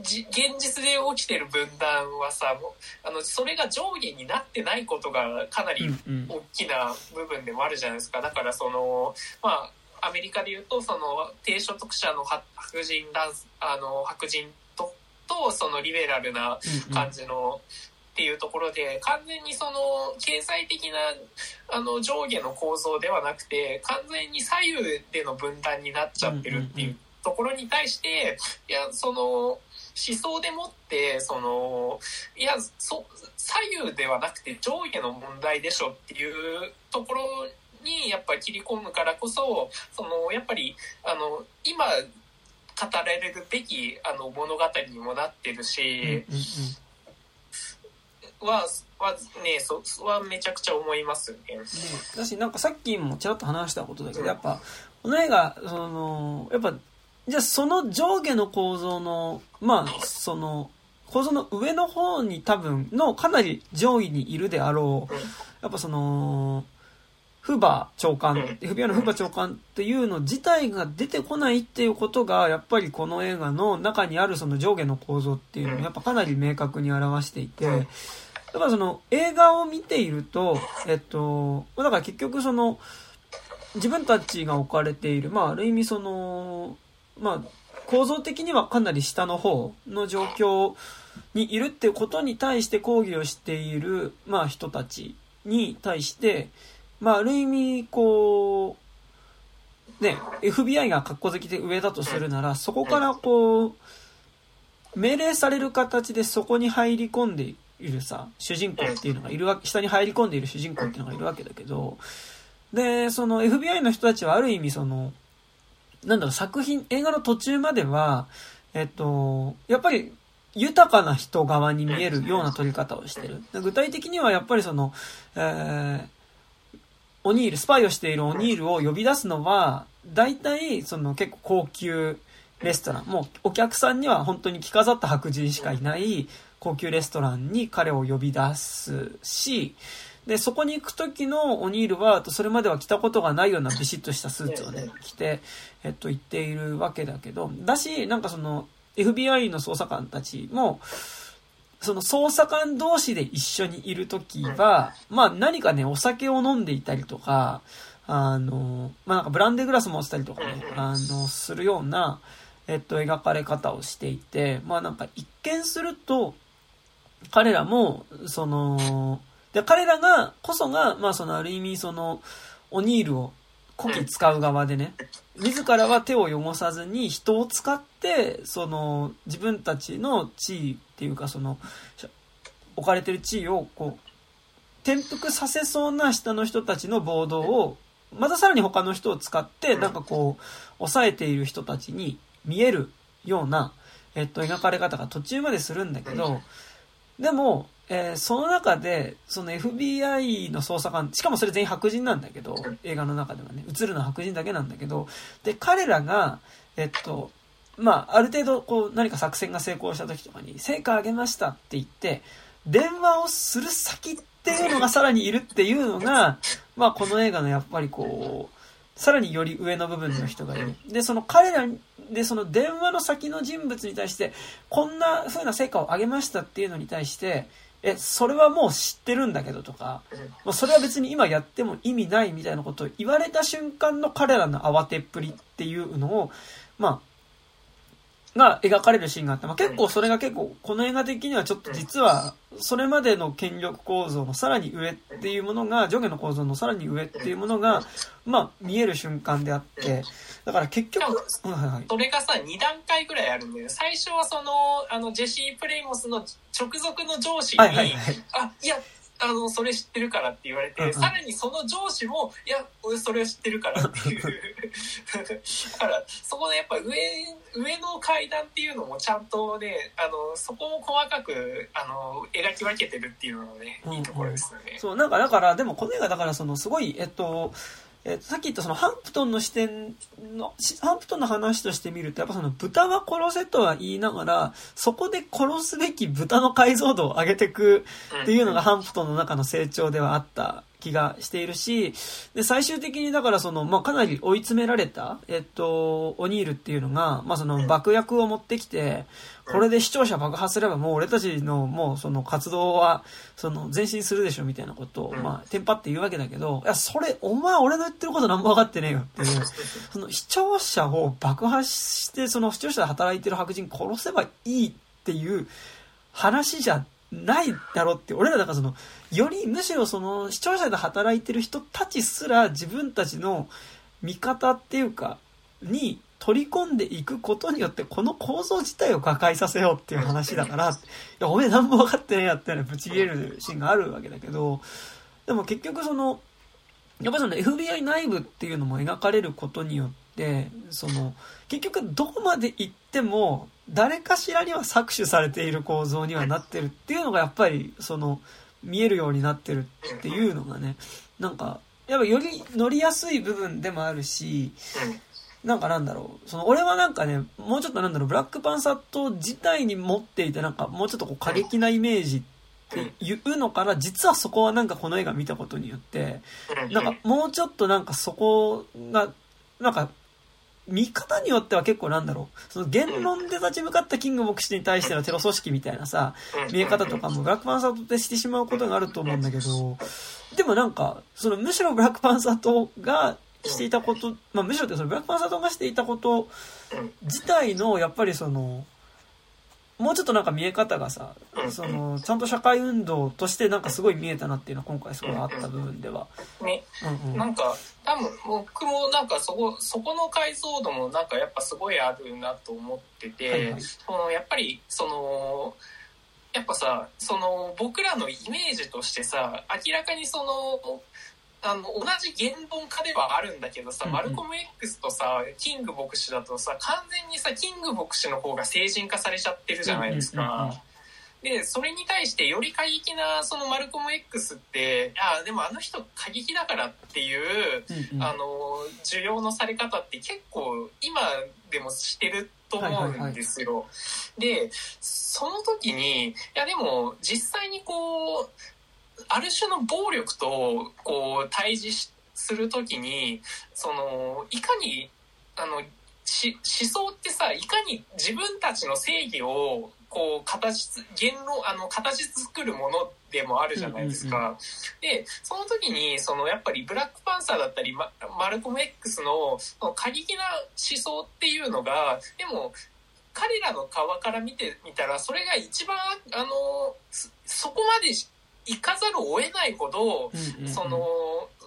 現実で起きてる分断はさもあのそれが上下になってないことがかなり大きな部分でもあるじゃないですか。だからそのまあアメリカでいうとその低所得者の白人ダンスあの白人ととそのリベラルな感じの、っていうところで完全にその経済的なあの上下の構造ではなくて完全に左右での分断になっちゃってるっていうところに対していやその思想でもってそのいやそ左右ではなくて上下の問題でしょっていうところにやっぱり切り込むからこそそのやっぱりあの今語られるべきあの物語にもなってるし、ははねそはめちゃくちゃ思いますね。ねだしなんかさっきもちらっと話したことだけど、やっぱこの映画そのやっぱじゃあその上下の構造のまあその構造の上の方に多分のかなり上位にいるであろうやっぱそのフバ長官、FBI のフバ長官っていうの自体が出てこないっていうことが、やっぱりこの映画の中にあるその上下の構造っていうのをやっぱかなり明確に表していて、だからその映画を見ていると、えっと、だから結局その、自分たちが置かれている、まあある意味その、まあ構造的にはかなり下の方の状況にいるっていうことに対して抗議をしている、まあ人たちに対して、まあ、ある意味、こう、ね、FBI が格好好きで上だとするなら、そこからこう、命令される形でそこに入り込んでいるさ、主人公っていうのがいるわけ、下に入り込んでいる主人公っていうのがいるわけだけど、で、その FBI の人たちはある意味その、なんだろう、作品、映画の途中までは、えっと、やっぱり豊かな人側に見えるような撮り方をしてる。具体的にはやっぱりその、えー、オニール、スパイをしているオニールを呼び出すのは、大体、その結構高級レストラン、もうお客さんには本当に着飾った白人しかいない高級レストランに彼を呼び出すし、で、そこに行く時のオニールは、それまでは着たことがないようなビシッとしたスーツをね、着て、えっと、行っているわけだけど、だし、なんかその、FBI の捜査官たちも、その捜査官同士で一緒にいるときは、まあ何かね、お酒を飲んでいたりとか、あの、まあなんかブランデーグラス持ってたりとかね、あの、するような、えっと、描かれ方をしていて、まあなんか一見すると、彼らも、その、で、彼らが、こそが、まあそのある意味その、オニールをこき使う側でね、自らは手を汚さずに人を使って、その、自分たちの地位っていうか、その、置かれてる地位を、こう、転覆させそうな下の人たちの暴動をまたさらに他の人を使って、なんかこう、抑えている人たちに見えるような、えっと、描かれ方が途中までするんだけど、でも、えー、その中で、その FBI の捜査官、しかもそれ全員白人なんだけど、映画の中ではね、映るのは白人だけなんだけど、で、彼らが、えっと、まあ、ある程度、こう、何か作戦が成功した時とかに、成果上げましたって言って、電話をする先っていうのがさらにいるっていうのが、まあ、この映画のやっぱりこう、さらにより上の部分の人がいる。で、その彼らで、その電話の先の人物に対して、こんな風な成果を上げましたっていうのに対して、え、それはもう知ってるんだけどとか、まあ、それは別に今やっても意味ないみたいなことを言われた瞬間の彼らの慌てっぷりっていうのを、まあ、が描かれるシーンがあって、まあ、結構それが結構、この映画的にはちょっと実は、それまでの権力構造のさらに上っていうものが、上下の構造のさらに上っていうものが、まあ、見える瞬間であって、だから結局、それがさ、2段階ぐらいあるんだよ。最初はその、あの、ジェシー・プレイモスの直属の上司に、はいはいはい、あ、いや、あの、それ知ってるからって言われて、うんうん、さらにその上司も、いや、俺それ知ってるからっていう。だから、そこでやっぱ上、上の階段っていうのもちゃんとね、あの、そこも細かく、あの、描き分けてるっていうのがね、いいところですよね。うんうん、そう、なんかだから、でもこの映画だから、その、すごい、えっと、えー、さっき言ったそのハンプトンの視点の、ハンプトンの話として見ると、やっぱその豚は殺せとは言いながら、そこで殺すべき豚の解像度を上げていくっていうのがハンプトンの中の成長ではあった気がしているし、で、最終的にだからその、まあ、かなり追い詰められた、えっと、オニールっていうのが、まあ、その爆薬を持ってきて、これで視聴者爆破すればもう俺たちのもうその活動は、その前進するでしょみたいなことを、まあ、テンパって言うわけだけど、いや、それ、お前俺の言ってること何も分かってねえよっていう、その視聴者を爆破して、その視聴者で働いてる白人殺せばいいっていう話じゃないだろうって、俺らだからその、よりむしろその視聴者で働いてる人たちすら自分たちの味方っていうか、に取り込んでいくことによってこの構造自体を破壊させようっていう話だから、いや、おめえ何も分かってねえやってね、ぶち切れるシーンがあるわけだけど、でも結局その、やっぱりその FBI 内部っていうのも描かれることによって、その、結局どこまで行っても、誰かしらには搾取されている構造にはなってるっていうのがやっぱり、その、見えるようになってるっていうのがね、なんか、やっぱより乗りやすい部分でもあるし、なんかなんだろう、その俺はなんかね、もうちょっとなんだろう、ブラックパンサーと自体に持っていてなんかもうちょっとこう過激なイメージっていうのから、実はそこはなんかこの映画見たことによって、なんかもうちょっとなんかそこが、なんか見方によっては結構なんだろう、その言論で立ち向かったキング牧師に対してのテロ組織みたいなさ、見え方とかもブラックパンサーとしてしまうことがあると思うんだけど、でもなんか、そのむしろブラックパンサーとがしていたこと、まあむしろってそのブラックパンサーとがしていたこと自体の、やっぱりその、もうちょっとなんか見え方がさ、その、ちゃんと社会運動としてなんかすごい見えたなっていうのは今回すごいあった部分では。ね、うんうん、なんか、多分僕もなんかそこ、そこの解像度もなんかやっぱすごいあるなと思ってて、はいはい、そのやっぱりその、やっぱさ、その僕らのイメージとしてさ、明らかにその、あの、同じ言論家ではあるんだけどさ、マルコム X とさ、キング牧師だとさ、完全にさ、キング牧師の方が成人化されちゃってるじゃないですか。で、それに対してより過激なそのマルコム X って、あでもあの人過激だからっていう、うんうん、あの、需要のされ方って結構今でもしてると思うんですよ。で、その時に、いやでも実際にこう、ある種の暴力とこう対峙するときにそのいかにあのし思想ってさいかに自分たちの正義をこう形言論あの形作るものでもあるじゃないですか。うんうんうん、でその時にそのやっぱりブラックパンサーだったりママルコム X のの過激な思想っていうのがでも彼らの側から見てみたらそれが一番あのそこまで行かざるを得ないほど、うんうんうん、その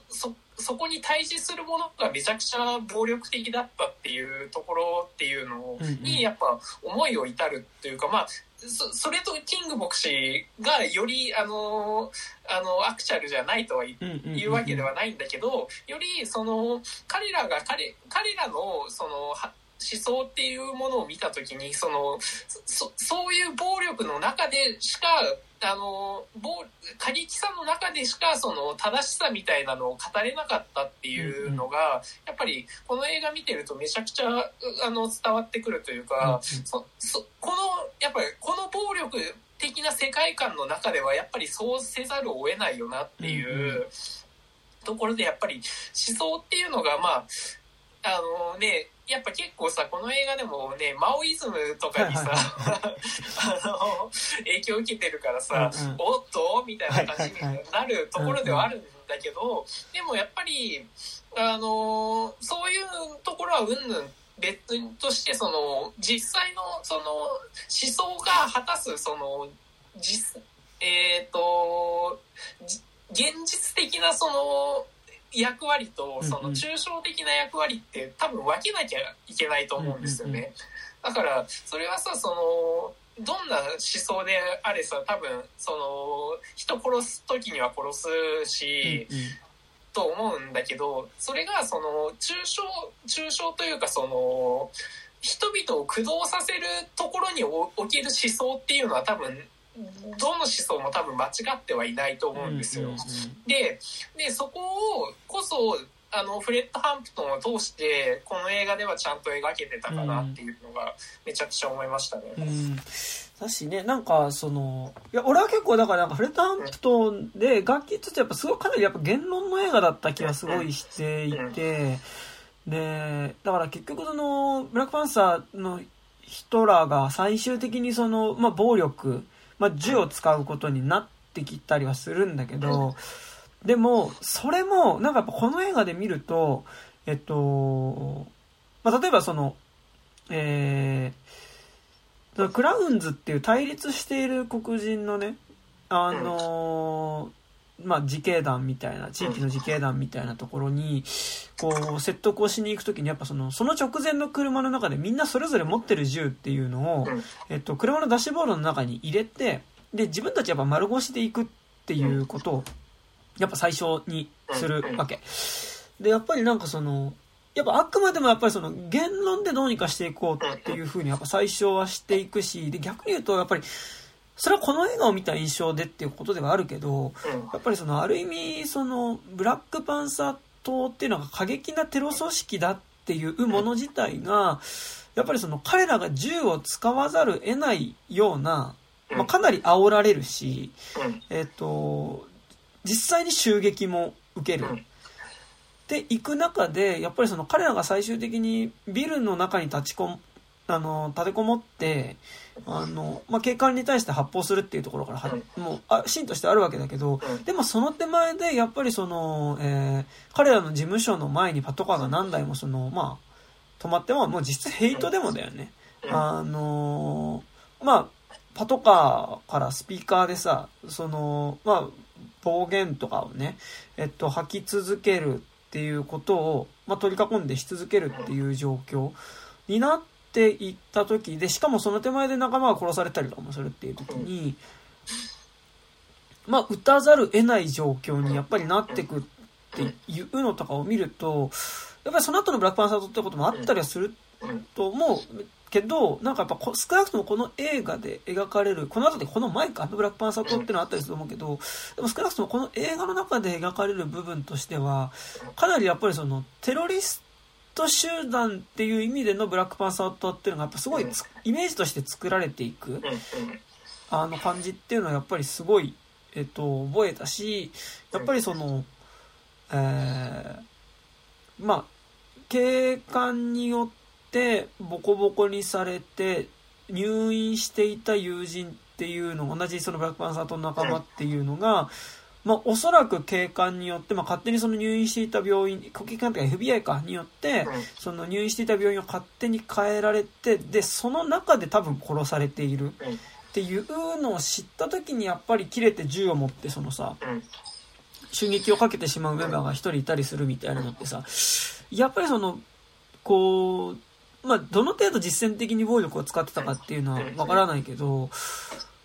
そそこに対峙するものがめちゃくちゃ暴力的だったっていうところっていうのにやっぱ思いを至るっていうかまあそそれとキング牧師がよりあのあのアクチャルじゃないとは言うわけではないんだけどよりその彼らが彼彼らのその思想っていうものを見た時にそのそそういう暴力の中でしかあの過激さの中でしかその正しさみたいなのを語れなかったっていうのが、やっぱりこの映画見てるとめちゃくちゃあの伝わってくるというか、そそこのやっぱりこの暴力的な世界観の中ではやっぱりそうせざるを得ないよなっていうところでやっぱり思想っていうのがまああのねやっぱ結構さこの映画でもねマオイズムとかにさ、あの影響を受けてるからさ、うんうん、おっとみたいな感じになるところではあるんだけど、でもやっぱりあのそういうところはうんぬん別としてその実際のその思想が果たすその実えっ、ー、と現実的なその役割とその抽象的な役割って多分分けなきゃいけないと思うんですよね。だからそれはさそのどんな思想であれさ多分その人殺す時には殺すし、と思うんだけどそれがその抽象抽象というかその人々を駆動させるところにおける思想っていうのは多分どの思想も多分間違ってはいないと思うんですよ。ででそこをこそあのフレッド・ハンプトンを通してこの映画ではちゃんと描けてたかなっていうのがめちゃくちゃ思いましたね。うん、だしねなんかそのいや俺は結構だからなんかフレッド・ハンプトンで楽器つつやっぱすごいかなりやっぱ言論の映画だった気がすごいしていて、でだから結局そのブラックパンサーのヒトラーが最終的にその、まあ、暴力まあ、銃を使うことになってきたりはするんだけど、でも、それも、なんかやっぱこの映画で見ると、えっと、まあ、例えばその、えー、クラウンズっていう対立している黒人のね、あのー、まあ、自警団みたいな、地域の自警団みたいなところに、こう、説得をしに行くときに、やっぱその、その直前の車の中でみんなそれぞれ持ってる銃っていうのを、えっと、車のダッシュボードの中に入れて、で、自分たちやっぱ丸腰で行くっていうことを、やっぱ最初にするわけ。で、やっぱりなんかその、やっぱあくまでもやっぱりその言論でどうにかしていこうっていうふうにやっぱ最初はしていくし、で逆に言うとやっぱりそれはこの映画を見た印象でっていうことではあるけど、やっぱりそのある意味そのブラックパンサー党っていうのが過激なテロ組織だっていうもの自体が、やっぱりその彼らが銃を使わざる得ないような、まあ、かなり煽られるし、えっ、と、実際に襲撃も受ける。で、行く中で、やっぱりその彼らが最終的にビルの中に立ちこあの、立てこもって、あの、まあ、警官に対して発砲するっていうところからは、もう、あ、シーンとしてあるわけだけど、でもその手前で、やっぱりその、えー、彼らの事務所の前にパトカーが何台もその、まあ、止まっても、もう実質ヘイトデモだよね。あのまあ、パトカーからスピーカーでさ、その、まあ、暴言とかをね、えっと、吐き続けるっていうことを、まあ、取り囲んでし続けるっていう状況になっっていった時で、しかもその手前で仲間が殺されたりとかもするっていう時に、まあ、撃たざる得ない状況にやっぱりなってくっていうのとかを見ると、やっぱりその後のブラックパンサートってこともあったりはすると思うけど、なんかやっぱ少なくともこの映画で描かれる、この後でこの前か、ブラックパンサートっていうのはあったりすると思うけど、でも少なくともこの映画の中で描かれる部分としては、かなりやっぱりそのテロリストト集団っていう意味でのブラックパンサートっていうのがやっぱすごいイメージとして作られていくあの感じっていうのはやっぱりすごい、えっと、覚えたしやっぱりその、えー、まあ警官によってボコボコにされて入院していた友人っていうの同じそのブラックパンサートの仲間っていうのが、まあ、おそらく警官によって、まあ、勝手にその入院していた病院、警官とか FBI かによって、その入院していた病院を勝手に変えられて、で、その中で多分殺されている。っていうのを知った時にやっぱり切れて銃を持ってそのさ、襲撃をかけてしまうメンバーが一人いたりするみたいなのってさ、やっぱりその、こう、まあ、どの程度実践的に暴力を使ってたかっていうのはわからないけど、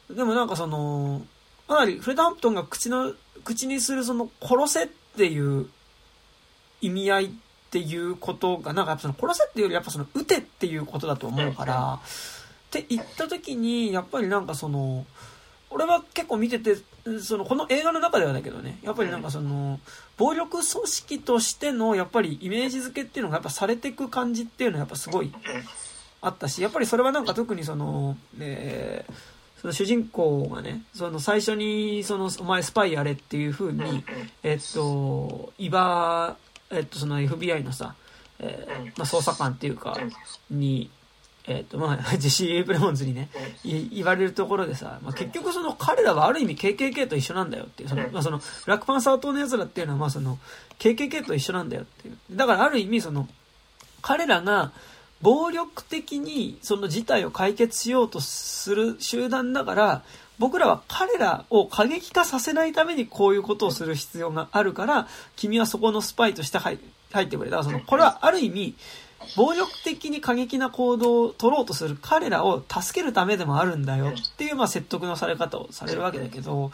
でもなんかその、かなりフレッド・ハンプトンが口の、口にするその殺せっていう意味合いっていうことが、なんかやっぱその殺せっていうよりやっぱその撃てっていうことだと思うから、って言った時に、やっぱりなんかその、俺は結構見てて、その、この映画の中ではだけどね、やっぱりなんかその、暴力組織としての、やっぱりイメージ付けっていうのがやっぱされていく感じっていうのはやっぱすごいあったし、やっぱりそれはなんか特にその、えー、その主人公がね、その最初に、その、お前スパイやれっていう風に、えっと、イバー、えっと、その FBI のさ、えー、まあ、捜査官っていうか、に、えっ、ー、と、まあ、ジェシー・プレモンズにね、言われるところでさ、まあ、結局その彼らはある意味 KKK と一緒なんだよっていう、その、まあ、その、ブラックパンサー党の奴らっていうのは、まあ、その、KKK と一緒なんだよっていう。だからある意味その、彼らが、暴力的にその事態を解決しようとする集団だから、僕らは彼らを過激化させないためにこういうことをする必要があるから、君はそこのスパイとして入ってくれ。だからその、これはある意味、暴力的に過激な行動を取ろうとする彼らを助けるためでもあるんだよ。っていう、まあ、説得のされ方をされるわけだけど、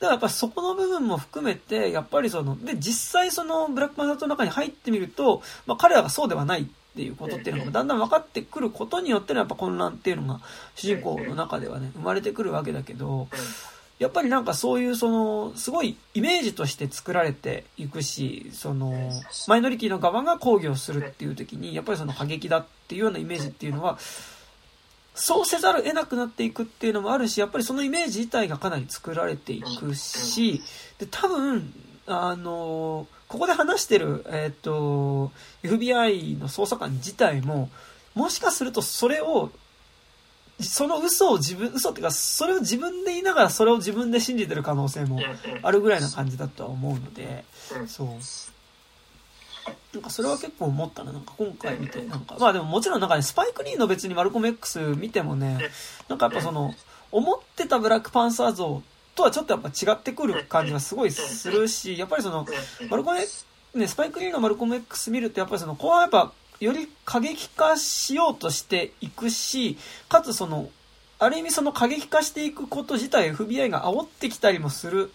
だからやっぱそこの部分も含めて、やっぱりその、で、実際そのブラックマザーの中に入ってみると、まあ彼らがそうではない。ていうことっていうのがだんだん分かってくることによってのやっぱ混乱っていうのが主人公の中ではね、生まれてくるわけだけど、やっぱりなんかそういうその、すごいイメージとして作られていくし、その、マイノリティの側が抗議をするっていう時に、やっぱりその過激だっていうようなイメージっていうのは、そうせざるを得なくなっていくっていうのもあるし、やっぱりそのイメージ自体がかなり作られていくし、で、多分、あの、ここで話してる、えっ、ー、と、FBI の捜査官自体も、もしかするとそれをその嘘を自分、嘘っていうか、それを自分で言いながらそれを自分で信じてる可能性もあるぐらいな感じだとは思うので、そう。なんかそれは結構思ったな。なんか今回見て、なんか、まあでももちろんなんかね、スパイクリーの別にマルコム X 見てもね、なんかやっぱその、思ってたブラックパンサー像とはちょっとやっぱ違ってくる感じがすごいするし、やっぱりその、マルコム、ね、スパイクリーのマルコム X 見るとやっぱりその、後半やっぱより過激化しようとしていくし、かつその、ある意味その過激化していくこと自体 FBI が煽ってきたりもする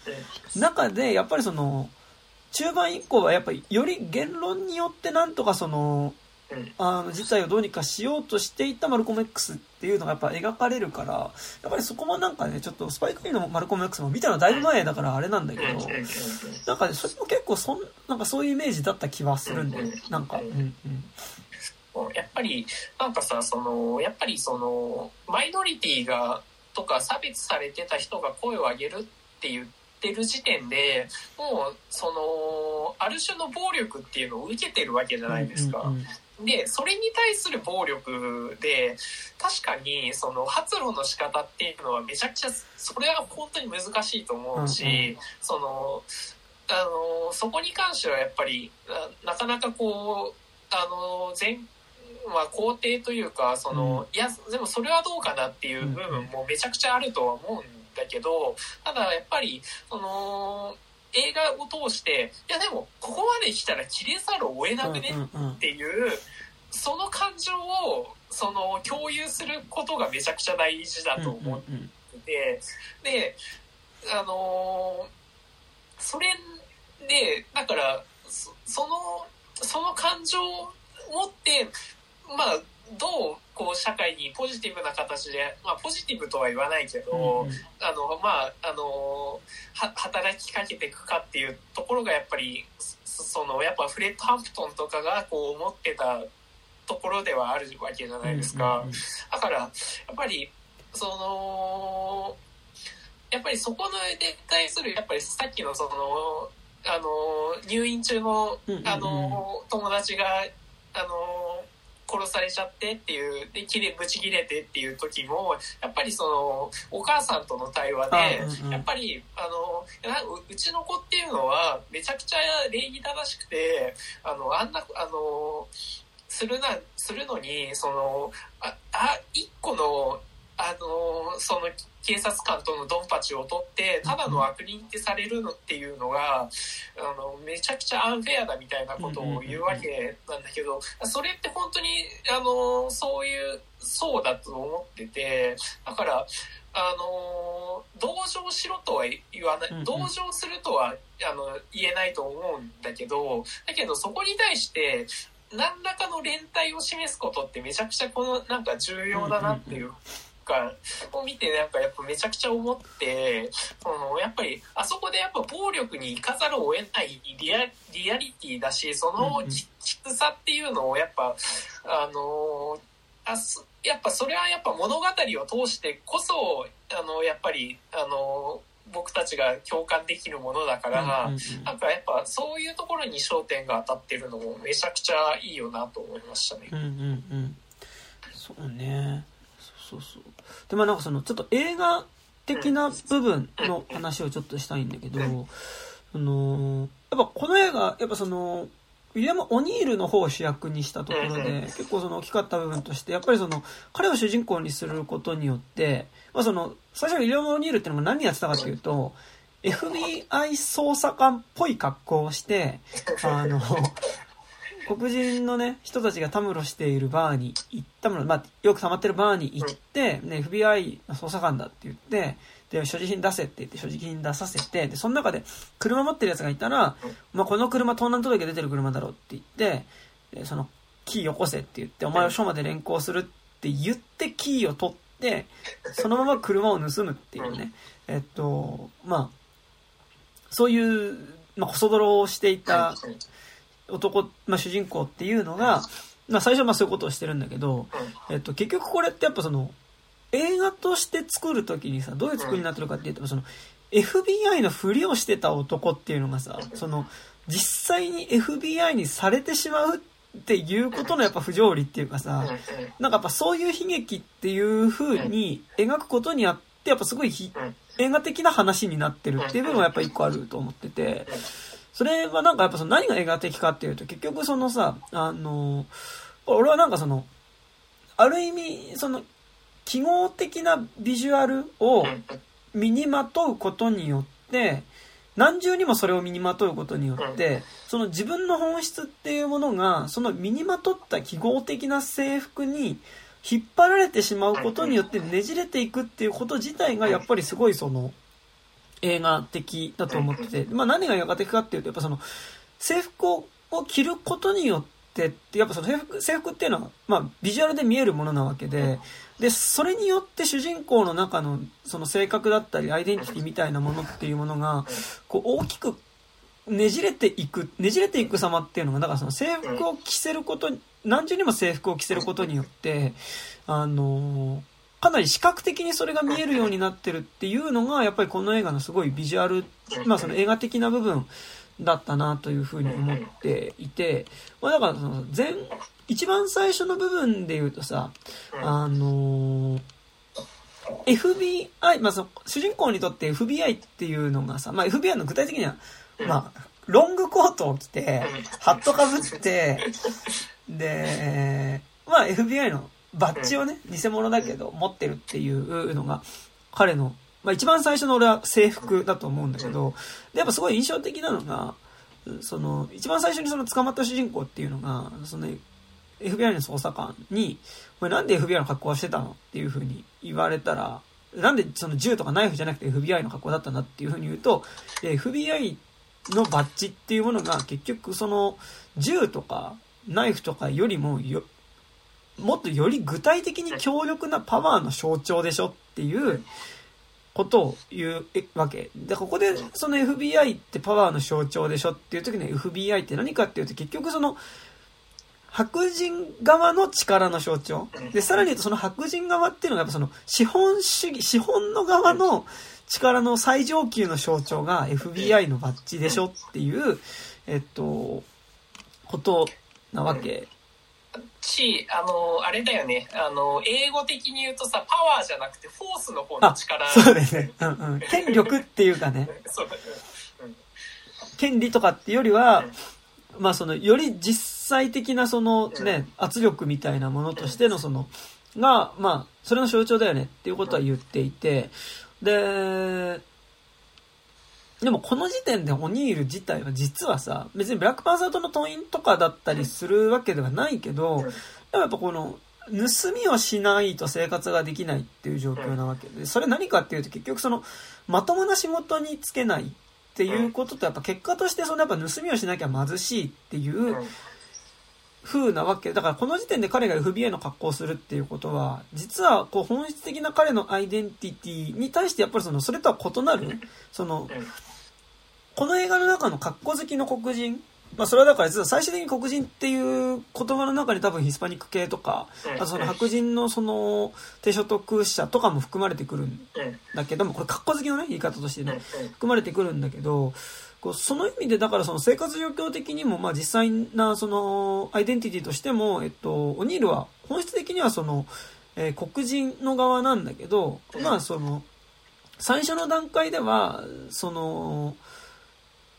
中で、やっぱりその、中盤以降はやっぱりより言論によってなんとかその、あの、事態をどうにかしようとしていたマルコム X っていうのがやっぱ描かれるから、やっぱりそこもなんかね、ちょっとスパイクリーのマルコム X も見たのだいぶ前だからあれなんだけど、なんかね、それも結構そん、なんかそういうイメージだった気はするんだよね。なんか、うん。うん。やっぱり、なんかさ、その、やっぱりその、マイノリティが、とか差別されてた人が声を上げるって言ってる時点で、もう、その、ある種の暴力っていうのを受けてるわけじゃないですか。うんうんうんで、それに対する暴力で、確かに、その、発露の仕方っていうのはめちゃくちゃ、それは本当に難しいと思うし、うんうん、その、あの、そこに関してはやっぱり、なかなかこう、あの、全、まあ、肯定というか、その、うん、いや、でもそれはどうかなっていう部分もめちゃくちゃあるとは思うんだけど、ただやっぱり、その、映画を通して、いやでも、ここまで来たら切れざるを得なくね？っていう、その感情を、その、共有することがめちゃくちゃ大事だと思ってて、で、あのー、それで、だから、その、その感情を持って、まあ、どうこう社会にポジティブな形で、まあ、ポジティブとは言わないけど、うん、あのまああのは働きかけていくかっていうところがやっぱりそのやっぱフレッド・ハンプトンとかがこう思ってたところではあるわけじゃないですか。だからやっぱりそのやっぱりそこで対するやっぱりさっきのそのあの入院中のあの友達があの殺されちゃってっていうで切れブチ切れてっていう時もやっぱりそのお母さんとの対話で、やっぱりあのうちの子っていうのはめちゃくちゃ礼儀正しくてあのあんなあのするなするのにそのああ一個のあのその警察官とのドンパチを取ってただの悪人ってされるのっていうのがあのめちゃくちゃアンフェアだみたいなことを言うわけなんだけどそれって本当にあのそういうそうだと思っててだからあの同情しろとは言わない同情するとはあの言えないと思うんだけどだけどそこに対して何らかの連帯を示すことってめちゃくちゃこのなんか重要だなっていうかを見てなんかやっぱめちゃくちゃ思ってそのやっぱりあそこでやっぱ暴力に行かざるを得ないリアリアリティだしそのきつさっていうのをやっぱあのあやっぱそれはやっぱ物語を通してこそあのやっぱりあの僕たちが共感できるものだから、うんうんうん、なんかやっぱそういうところに焦点が当たってるのもめちゃくちゃいいよなと思いましたね。うんうんうん、そうねそうそう。でもなんかそのちょっと映画的な部分の話をちょっとしたいんだけど、あのやっぱこの映画やっぱそのウィリアム・オニールの方を主役にしたところで、結構その大きかった部分として、やっぱりその、彼を主人公にすることによって、まあその、最初ウィリアム・オニールっていうのが何やってたかっていうと、FBI 捜査官っぽい格好をして、あの、黒人のね、人たちがたむろしているバーに行ったもの、まあ、よく溜まってるバーに行って、ね、FBI の捜査官だって言って、で、所持品出せって言って所持品出させて、で、その中で車持ってるやつがいたら、まあ、この車盗難届出てる車だろうって言って、で、その、キーよこせって言って、お前を署まで連行するって言って、キーを取って、そのまま車を盗むっていうね、えっと、まあ、そういう、まあ、こそ泥をしていた男、まあ、主人公っていうのが、まあ、最初はまあそういうことをしてるんだけど、えっと、結局これってやっぱその、映画として作るときにさ、どういう作りになってるかっていうと、その、FBI のふりをしてた男っていうのがさ、その、実際に FBI にされてしまうっていうことのやっぱ不条理っていうかさ、なんかやっぱそういう悲劇っていう風に描くことにあって、やっぱすごい映画的な話になってるっていう部分はやっぱ一個あると思ってて、それはなんかやっぱその何が映画的かっていうと、結局そのさ、あの、俺はなんかその、ある意味、その、記号的なビジュアルを身にまとうことによって、何重にもそれを身にまとうことによって、その自分の本質っていうものが、その身にまとった記号的な制服に引っ張られてしまうことによってねじれていくっていうこと自体がやっぱりすごいその映画的だと思ってて、まあ何が映画的かっていうと、やっぱその制服を着ることによって、やっぱその制服制服っていうのは、まあビジュアルで見えるものなわけで、で、それによって主人公の中のその性格だったりアイデンティティみたいなものっていうものが、こう大きくねじれていく、ねじれていく様っていうのが、だからその制服を着せること、何重にも制服を着せることによって、あのかなり視覚的にそれが見えるようになってるっていうのが、やっぱりこの映画のすごいビジュアル、まあその映画的な部分だったなというふうに思っていて、まあだからその全、一番最初の部分で言うとさ、あのー、FBI、まあその、主人公にとって FBI っていうのがさ、まあ FBI の具体的には、まあ、ロングコートを着て、ハットかぶって、で、まあ FBI のバッジをね、偽物だけど持ってるっていうのが、彼の、まあ一番最初の俺は制服だと思うんだけど、で、やっぱすごい印象的なのが、その、一番最初にその捕まった主人公っていうのが、その、FBI の捜査官に、お前なんで FBI の格好をしてたの？っていう風に言われたら、なんでその銃とかナイフじゃなくて FBI の格好だったんだ？っていう風に言うと、FBI のバッジっていうものが結局その銃とかナイフとかよりもよもっとより具体的に強力なパワーの象徴でしょっていうことを言うわけ。で、ここでその FBI ってパワーの象徴でしょっていう時の FBI って何かっていうと結局その白人側の力の象徴。で、さらに言うとその白人側っていうのがやっぱその資本主義、資本の側の力の最上級の象徴が FBI のバッジでしょっていう、えっと、ことなわけし、あの、あれだよね、あの、英語的に言うとさ、パワーじゃなくてフォースの方の力。そうですね。うんうん。権力っていうかね。そう、うん。権利とかっていうよりは、まあその、より実際的なそのね、圧力みたいなものとしてのその、が、まあ、それの象徴だよねっていうことは言っていて、で、でもこの時点でオニール自体は実はさ、別にブラックパンサーとの党員とかだったりするわけではないけど、やっぱこの、盗みをしないと生活ができないっていう状況なわけで、それ何かっていうと結局その、まともな仕事に就けないっていうこととやっぱ結果としてそのやっぱ盗みをしなきゃ貧しいっていう風なわけ。だからこの時点で彼が FBI の格好をするっていうことは、実はこう本質的な彼のアイデンティティに対してやっぱりその、それとは異なる、その、この映画の中の格好好きの黒人、まあそれはだから実は最終的に黒人っていう言葉の中に多分ヒスパニック系とか、あとその白人のその低所得者とかも含まれてくるんだけども、これ格好好きのね、言い方としてね、含まれてくるんだけど、こうその意味でだからその生活状況的にもまあ実際なそのアイデンティティとしても、えっと、オニールは本質的にはその、えー、黒人の側なんだけど、まあその、最初の段階では、その、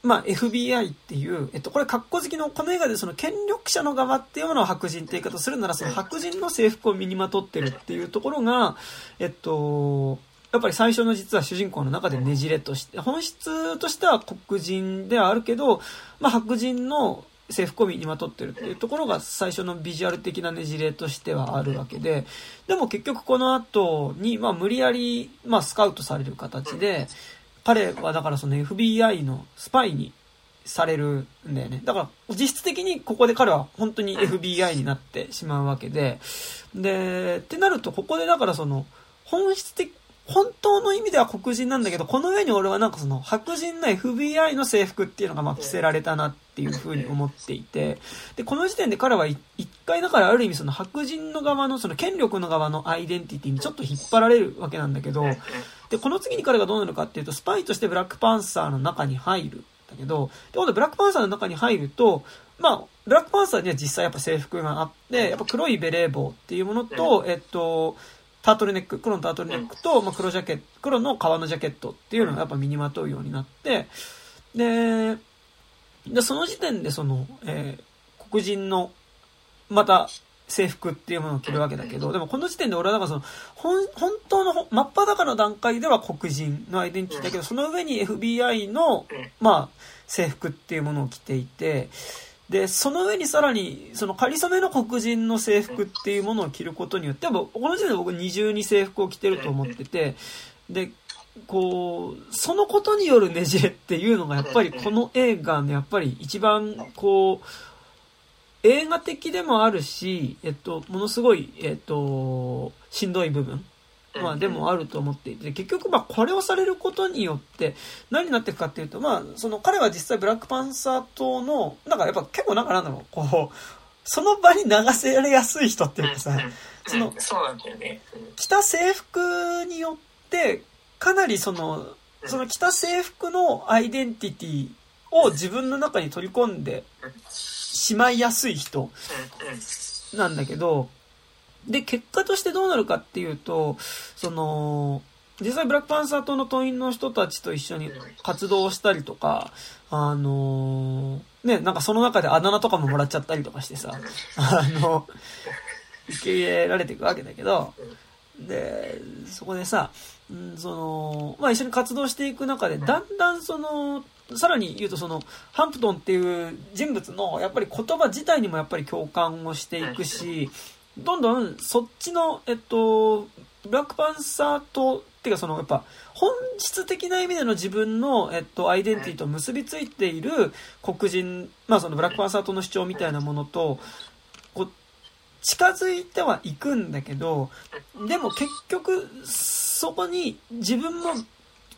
まあ、FBI っていう、えっと、これ、格好好きの、この映画でその権力者の側っていうものを白人って言い方するなら、その白人の制服を身にまとってるっていうところが、えっと、やっぱり最初の実は主人公の中でねじれとして、本質としては黒人ではあるけど、まあ、白人の制服を身にまとってるっていうところが最初のビジュアル的なねじれとしてはあるわけで、でも結局この後に、まあ、無理やり、まあ、スカウトされる形で、彼はだからその FBI のスパイにされるんだよね。だから実質的にここで彼は本当に FBI になってしまうわけで、で、ってなるとここでだからその本質的、本当の意味では黒人なんだけど、この上に俺はなんかその白人の FBI の制服っていうのがまあ着せられたなっていうふうに思っていて、で、この時点で彼は一回だからある意味その白人の側のその権力の側のアイデンティティにちょっと引っ張られるわけなんだけど、で、この次に彼がどうなるかっていうと、スパイとしてブラックパンサーの中に入る。だけど、で、今度ブラックパンサーの中に入ると、まあ、ブラックパンサーには実際やっぱ制服があって、やっぱ黒いベレー帽っていうものと、えっと、タートルネック、黒のタートルネックと、まあ、黒ジャケット、黒の革のジャケットっていうのがやっぱ身にまとうようになって、で、でその時点でその、えー、黒人の、また、制服っていうものを着るわけだけど、でもこの時点で俺はだからその、本、本当の真っ裸の段階では黒人のアイデンティティだけど、その上に FBI の、まあ、制服っていうものを着ていて、で、その上にさらに、その仮初めの黒人の制服っていうものを着ることによって、この時点で僕二重に制服を着てると思ってて、で、こう、そのことによるねじれっていうのがやっぱりこの映画のやっぱり一番こう、映画的でもあるし、えっと、ものすごい、えっと、しんどい部分。まあでもあると思っていて、結局まあこれをされることによって何になっていくかっていうと、まあその彼は実際ブラックパンサー党の、なんかやっぱ結構なんかなんだろう、こう、その場に流せられやすい人っていうかさ、その、そうなんだよね。着た制服によって、かなりその、その着た制服のアイデンティティを自分の中に取り込んでしまいやすい人なんだけど、で、結果としてどうなるかっていうと、その、実際ブラックパンサー党の党員の人たちと一緒に活動したりとか、あのね、なんかその中であだ名とかももらっちゃったりとかしてさ、あの、受け入れられていくわけだけど、で、そこでさ、んその、まあ一緒に活動していく中で、だんだんその、さらに言うとその、ハンプトンっていう人物の、やっぱり言葉自体にもやっぱり共感をしていくし、どんどんそっちの、えっと、ブラックパンサーと、っていうかその、やっぱ、本質的な意味での自分の、えっと、アイデンティティと結びついている黒人、まあそのブラックパンサーとの主張みたいなものと、こう、近づいてはいくんだけど、でも結局、そこに自分も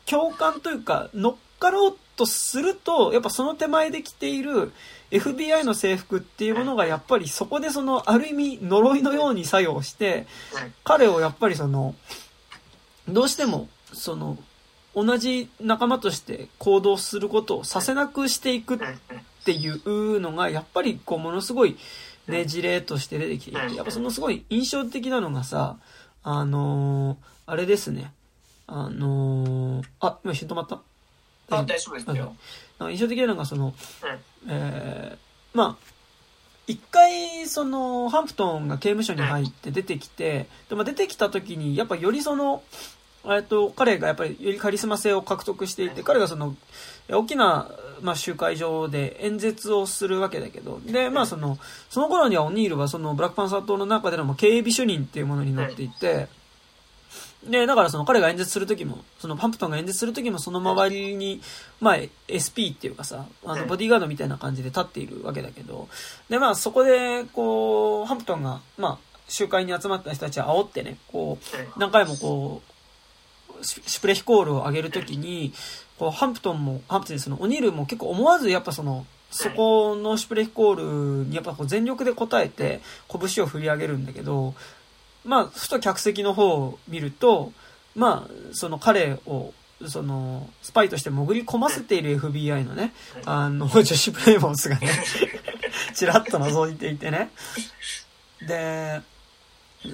共感というか、乗っかろうとすると、やっぱその手前で着ている FBI の制服っていうものがやっぱりそこでその、ある意味呪いのように作用して、彼をやっぱりその、どうしても、その、同じ仲間として行動することをさせなくしていくっていうのが、やっぱりこう、ものすごいねじれとして出てきていて、やっぱそのすごい印象的なのがさ、あのー、あれですね。あのー、あ、今一瞬止まったあ、大丈夫ですよ。印象的なのが、その、うん、えー、まあ、一回、その、ハンプトンが刑務所に入って出てきて、でも出てきた時に、やっぱよりその、えっと、彼がやっぱりよりカリスマ性を獲得していて、彼がその、大きな、まあ、集会場で演説をするわけだけど、で、まあその、その頃にはオニールはそのブラックパンサー党の中での警備主任っていうものになっていて、で、だからその彼が演説するときも、そのパンプトンが演説するときもその周りに、まあ SP っていうかさ、あのボディーガードみたいな感じで立っているわけだけど、でまあそこで、こう、ハンプトンが、まあ集会に集まった人たちを煽ってね、こう、何回もこう、シュプレヒコールを上げるときに、こう、ハンプトンも、ハンプトンその、オニールも結構思わずやっぱその、そこのシュプレヒコールにやっぱこう全力で応えて拳を振り上げるんだけど、まあ、ふと客席の方を見ると、まあ、その彼を、その、スパイとして潜り込ませている FBI のね、あの、ジョシュ・プレイモンスがね、ちらっと覗いていてね。で、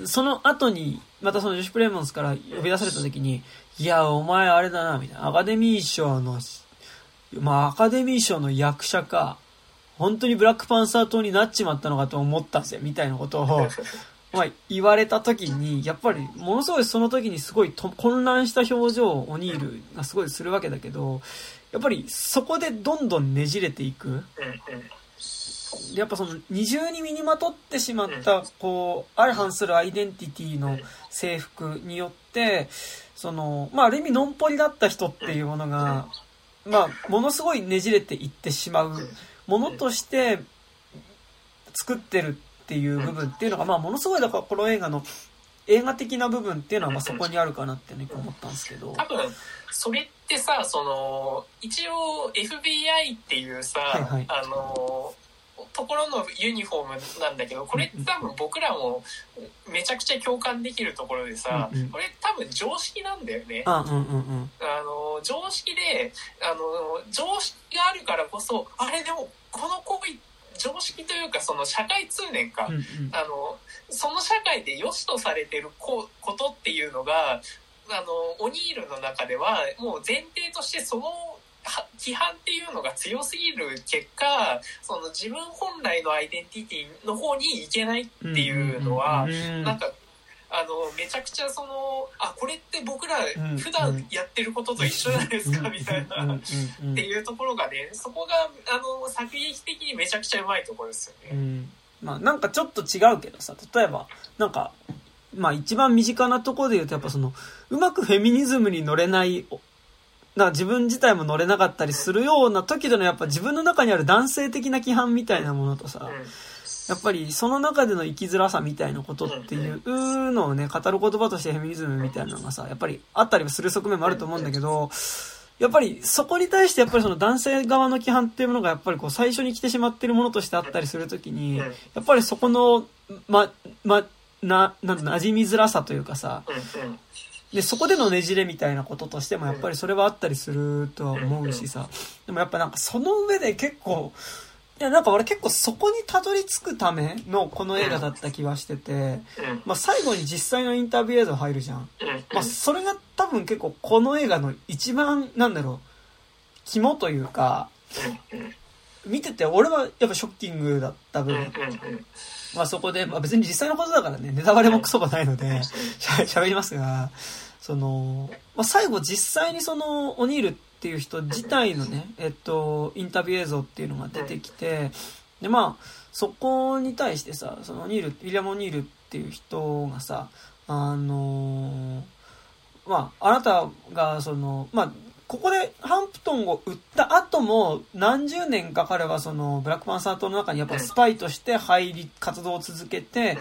その後に、またそのジョシュ・プレイモンスから呼び出された時に、いや、お前あれだな、みたいな。アカデミー賞の、まあ、アカデミー賞の役者か、本当にブラックパンサー党になっちまったのかと思ったぜ、みたいなことを、まあ、言われた時に、やっぱり、ものすごいその時にすごいと混乱した表情をオニールがすごいするわけだけど、やっぱりそこでどんどんねじれていく。やっぱその二重に身にまとってしまった、こう、相反するアイデンティティの制服によって、その、まあ、ある意味のんぽりだった人っていうものが、まあ、ものすごいねじれていってしまうものとして作ってるっていう部分っていうのが、まあ、ものすごいだからこの映画の映画的な部分っていうのはまあそこにあるかなってね思ったんですけど。多分それってさその一応 FBI っていうさ、はいはい、あのところのユニフォームなんだけどこれ多分僕らもめちゃくちゃ共感できるところでさ、うんうん、これ多分常識なんだよね。あ、うんうんうん、あの常識であの常識があるからこそあれでもこの行為常識というかその社会通念か、うんうん、あのその社会で良しとされてることっていうのがあのオニールの中ではもう前提としてその規範っていうのが強すぎる結果その自分本来のアイデンティティの方に行けないっていうのは、なんかあのめちゃくちゃそのあこれって僕ら普段やってることと一緒じゃないですか？みたいな。っていうところがねそこがあの作劇的にめちゃくちゃうまいところですよね。うん、まあなんかちょっと違うけどさ例えばなんかまあ一番身近なところで言うとやっぱそのうまくフェミニズムに乗れないだから自分自体も乗れなかったりするような時でのやっぱ自分の中にある男性的な規範みたいなものとさ、やっぱりその中での生きづらさみたいなことっていうのをね、語る言葉としてフェミニズムみたいなのがさ、やっぱりあったりする側面もあると思うんだけど、やっぱりそこに対してやっぱりその男性側の規範っていうものがやっぱりこう最初に来てしまってるものとしてあったりするときに、やっぱりそこの、ま、ま、な、な、馴染みづらさというかさ、で、そこでのねじれみたいなこととしてもやっぱりそれはあったりするとは思うしさ、でもやっぱなんかその上で結構、いや、なんか俺結構そこにたどり着くためのこの映画だった気はしてて、まあ最後に実際のインタビュー映像入るじゃん。まあそれが多分結構この映画の一番、なんだろう、肝というか、見てて俺はやっぱショッキングだった分、まあそこで、まあ別に実際のことだからね、ネタバレもクソがないので、喋りますが、その、まあ最後実際にそのオニールっていう人自体のね、えっと、インタビュー映像っていうのが出てきて、で、まあ、そこに対してさ、そのニール、ウィリアム・オニールっていう人がさ、あのまあ、あなたが、その、まあ、ここでハンプトンを売った後も何十年か彼はそのブラックパンサー党の中にやっぱスパイとして入り活動を続けて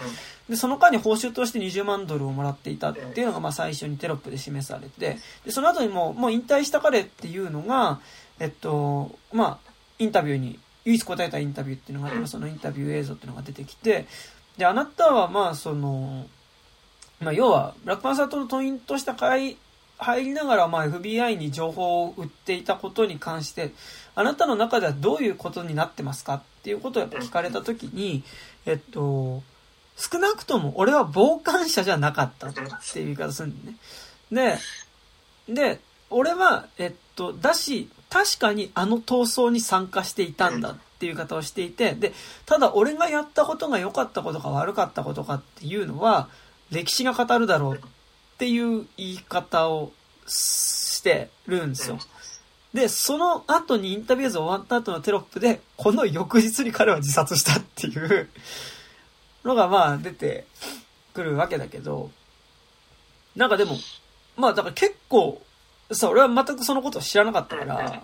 でその間に報酬として20万ドルをもらっていたっていうのがまあ最初にテロップで示されてでその後にももう引退した彼っていうのがえっとまあインタビューに唯一答えたインタビューっていうのがあってそのインタビュー映像っていうのが出てきてであなたはまあそのまあ要はブラックパンサー党の党員とした会入りながら、まあ、FBI に情報を売っていたことに関して、あなたの中ではどういうことになってますかっていうことをやっぱ聞かれたときに、えっと、少なくとも俺は傍観者じゃなかったっていう言い方するんだね。で、で、俺は、えっと、だし、確かにあの闘争に参加していたんだっていう方をしていて、で、ただ俺がやったことが良かったことか悪かったことかっていうのは、歴史が語るだろうっていう言い方をしてるんですよ。で、その後にインタビューズ終わった後のテロップで、この翌日に彼は自殺したっていうのがまあ出てくるわけだけど、なんかでも、まあだから結構、さ、俺は全くそのことを知らなかったから、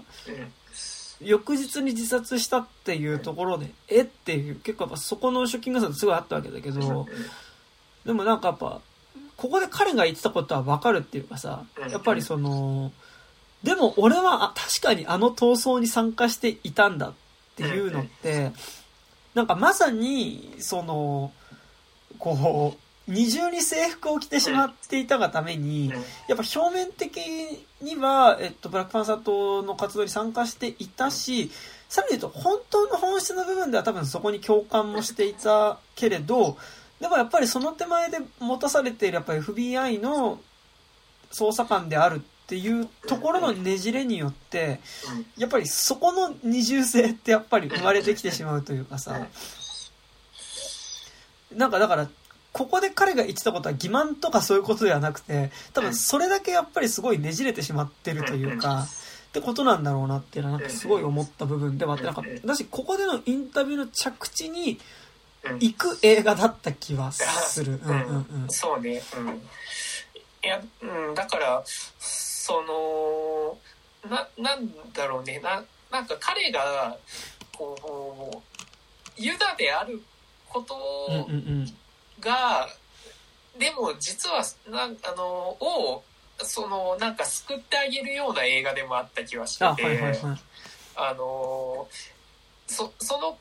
翌日に自殺したっていうところで、えっていう、結構やっぱそこのショッキングさすごいあったわけだけど、でもなんかやっぱ、ここで彼が言ってたことはわかるっていうかさ、やっぱりその、でも俺は確かにあの闘争に参加していたんだっていうのって、なんかまさに、その、こう、二重に制服を着てしまっていたがために、やっぱ表面的には、えっと、ブラックパンサー党の活動に参加していたし、さらに言うと、本当の本質の部分では多分そこに共感もしていたけれど、でもやっぱりその手前で持たされているやっぱり FBI の捜査官であるっていうところのねじれによって、やっぱりそこの二重性ってやっぱり生まれてきてしまうというかさ、なんかだから、ここで彼が言ってたことは欺瞞とかそういうことではなくて、多分それだけやっぱりすごいねじれてしまってるというか、ってことなんだろうなっていうのはなんかすごい思った部分ではあって、なんか、だし、ここでのインタビューの着地に行く映画だった気はする。うんうんうん。そうね。うん。いや、うん、だから、そのななんだろうねななんか彼がこうユダであることが、でも実はなんあのをそのなんか救ってあげるような映画でもあった気はしててあ,、のそその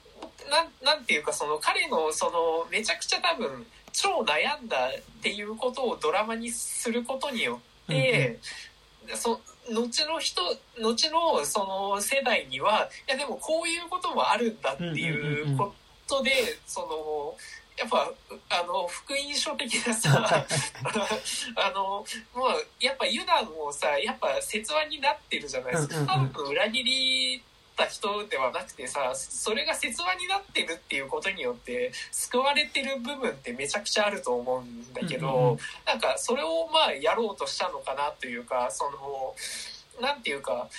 なんなんていうかその彼のそのめちゃくちゃ多分超悩んだっていうことをドラマにすることによって、そ後の人後のその世代にはいやでもこういうこともあるんだっていうことで、そのやっぱあの福音書的なさ あのもうやっぱユダもさやっぱ説話になってるじゃないですか。多分裏切りた人ではなくてさそれが説話になってるっていうことによって救われてる部分ってめちゃくちゃあると思うんだけど、うんうん、なんかそれをまあやろうとしたのかなというかそのなんていうか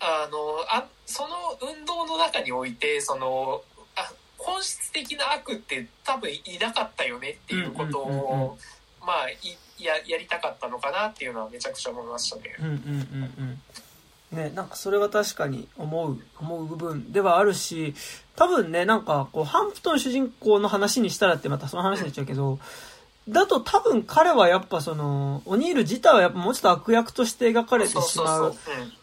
あのあその運動の中においてそのあ本質的な悪って多分いなかったよねっていうことを、まあややりたかったのかなっていうのはめちゃくちゃ思いましたね。うんうんうんうんね、なんかそれは確かに思う、思う部分ではあるし、多分ね、なんかこう、ハンプトン主人公の話にしたらってまたその話になっちゃうけど、だと多分彼はやっぱその、オニール自体はやっぱもうちょっと悪役として描かれてしまう。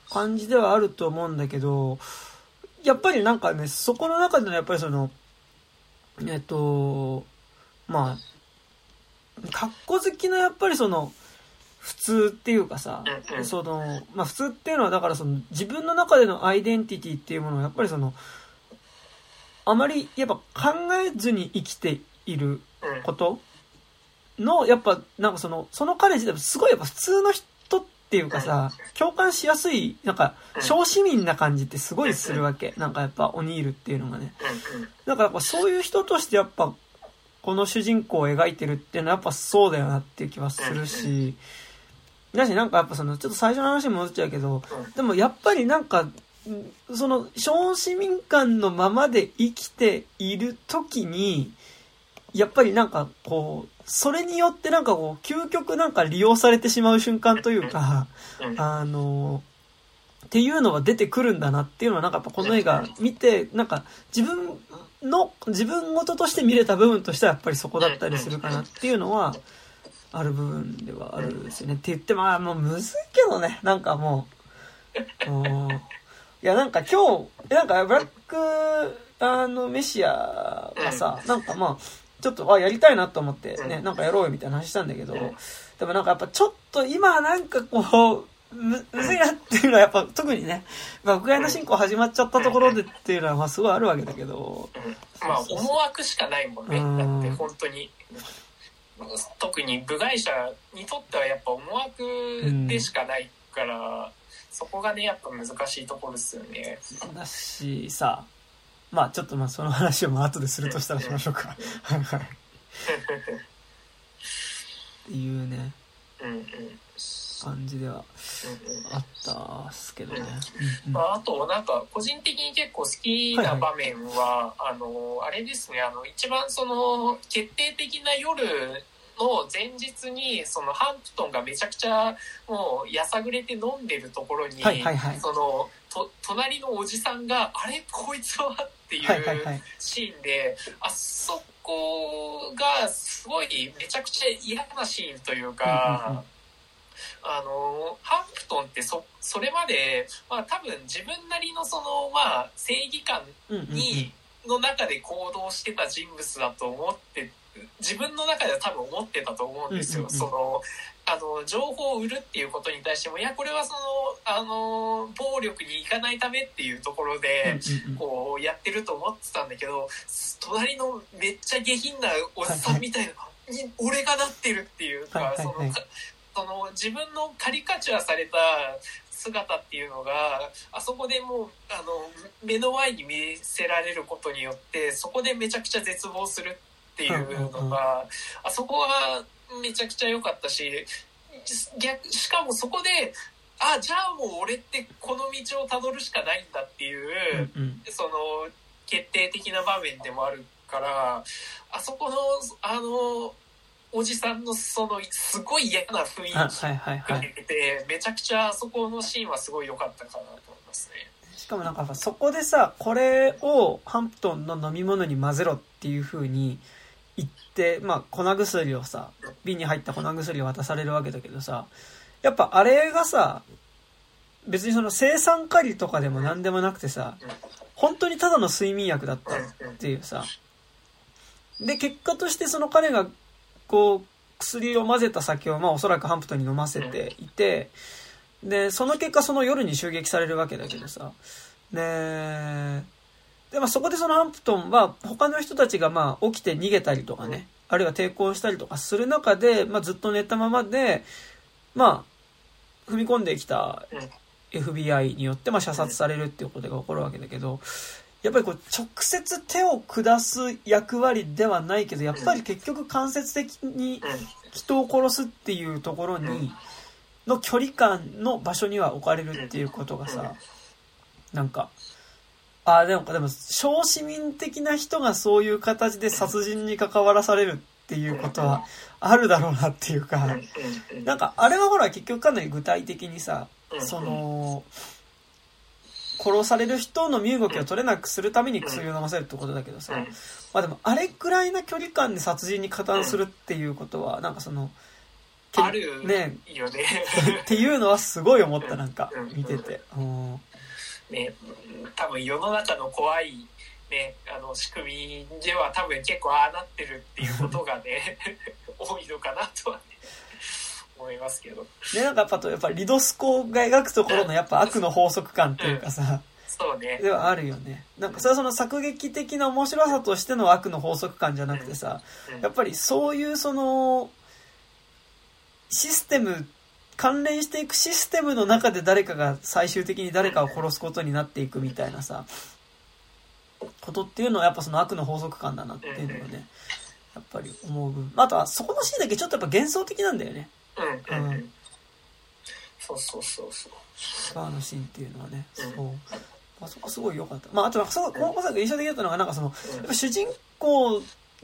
感じではあると思うんだけど、やっぱりなんかね、そこの中でのやっぱりその、えっと、まあ、格好好きのやっぱりその、普通っていうかさ、その、まあ普通っていうのはだからその自分の中でのアイデンティティっていうものをやっぱりその、あまりやっぱ考えずに生きていることの、やっぱなんかその、その彼自体すごいやっぱ普通の人っていうかさ、共感しやすい、なんか、小市民な感じってすごいするわけ。なんかやっぱオニールっていうのがね。だからやっぱそういう人としてやっぱ、この主人公を描いてるっていうのはやっぱそうだよなっていう気はするし、だしなんかやっぱその、ちょっと最初の話に戻っちゃうけど、でもやっぱりなんか、その、小市民間のままで生きている時に、やっぱりなんかこう、それによってなんかこう、究極なんか利用されてしまう瞬間というか、あの、っていうのが出てくるんだなっていうのはなんかやっぱこの映画見て、なんか自分の、自分事として見れた部分としてはやっぱりそこだったりするかなっていうのは、ある部分ではあるんですよね。って言ってまあもうむずいけどね、なんかもう。ういやなんか今日、なんかブラック、あの、メシアがさ、なんかまあ、ちょっと、あ、やりたいなと思ってね、なんかやろうよみたいな話したんだけど、でもなんかやっぱちょっと今なんかこう、む、むずいなっていうのはやっぱ特にね、まあ、ウクライナ侵攻始まっちゃったところでっていうのはまあすごいあるわけだけど。まあ思惑しかないもんね。だって本当に。特に部外者にとってはやっぱ思惑でしかないから、うん、そこがねやっぱ難しいところですよね。だしさまあちょっとまあその話をまあ後でするとしたらしましょうか。っていうね、うんうん感じではあったっすけどね。まあ、あとなんか個人的に結構好きな場面は、あのあれですねあの一番その決定的な夜の前日にそのハンプトンがめちゃくちゃもうやさぐれて飲んでるところに、はいはいはいそのと隣のおじさんが「あれ？こいつは?」っていはいはいはうい。シーンであそこがすごいめちゃくちゃ嫌なシーンというか。うんうんうんあのハンプトンってそそれまで、まあ、多分自分なりのその、まあ、正義感に、の中で行動してた人物だと思って自分の中では多分思ってたと思うんですよ。そのあの情報を売るっていうことに対してもいやこれはそのあの暴力に行かないためっていうところで、こうやってると思ってたんだけど隣のめっちゃ下品なおじさんみたいな、に俺がなってるっていうか、そのかその自分のカリカチュアされた姿っていうのがあそこでもうあの目の前に見せられることによってそこでめちゃくちゃ絶望するっていうのが、あそこはめちゃくちゃ良かったし逆しかもそこであじゃあもう俺ってこの道をたどるしかないんだっていう。うんうんその決定的な場面でもあるからあそこのあのおじさんのそのすごい嫌な雰囲気あはいはいがはい。出てめちゃくちゃあそこのシーンはすごい良かったかなと思いますね。しかもなんかそこでさ、これをハンプトンの飲み物に混ぜろっていう風に言って、まあ粉薬をさ、瓶に入った粉薬を渡されるわけだけどさ、やっぱあれがさ、別にその生酸カリとかでも何でもなくてさ、本当にただの睡眠薬だったっていうさ。で、結果としてその彼が、こう、薬を混ぜた酒を、まあおそらくハンプトンに飲ませていて、で、その結果その夜に襲撃されるわけだけどさ。で、で、まあそこでそのハンプトンは他の人たちがまあ起きて逃げたりとかね、あるいは抵抗したりとかする中で、まあずっと寝たままで、まあ、踏み込んできた FBI によってまあ射殺されるっていうことが起こるわけだけど、やっぱりこう直接手を下す役割ではないけど、やっぱり結局間接的に人を殺すっていうところに、の距離感の場所には置かれるっていうことがさ、なんか、ああ、でも、でも、小市民的な人がそういう形で殺人に関わらされるっていうことはあるだろうなっていうか、なんか、あれはほら結局かなり具体的にさ、その、殺される人の身動きを取れなくするために薬を飲ませるってことだけどさ、まあでも、あれくらいな距離感で殺人に加担するっていうことは、なんかその、けあるね、よね。っていうのはすごい思った、なんか、見てて。うん。ね、多分世の中の怖い、ね、あの仕組みでは多分結構ああなってるっていうことがね 多いのかなとはね思いますけど。で、なんかやっぱ、やっぱリドスコが描くところのやっぱ悪の法則感っていうかさ、そうね。ではあるよね。なんかそれはその作劇的な面白さとしての悪の法則感じゃなくてさ、うん。やっぱりそういうその、システム、関連していくシステムの中で誰かが最終的に誰かを殺すことになっていくみたいなさ、ことっていうのはやっぱその悪の法則感だなっていうのがね、やっぱり思う部分。あとはそこのシーンだけちょっとやっぱ幻想的なんだよね。うんうんうそうそうそうそう。バーのシーンっていうのはね、うん。そう。あそこすごい良かった。まあ、あとなんかその小作印象的だったのが、なんかその、やっぱ主人公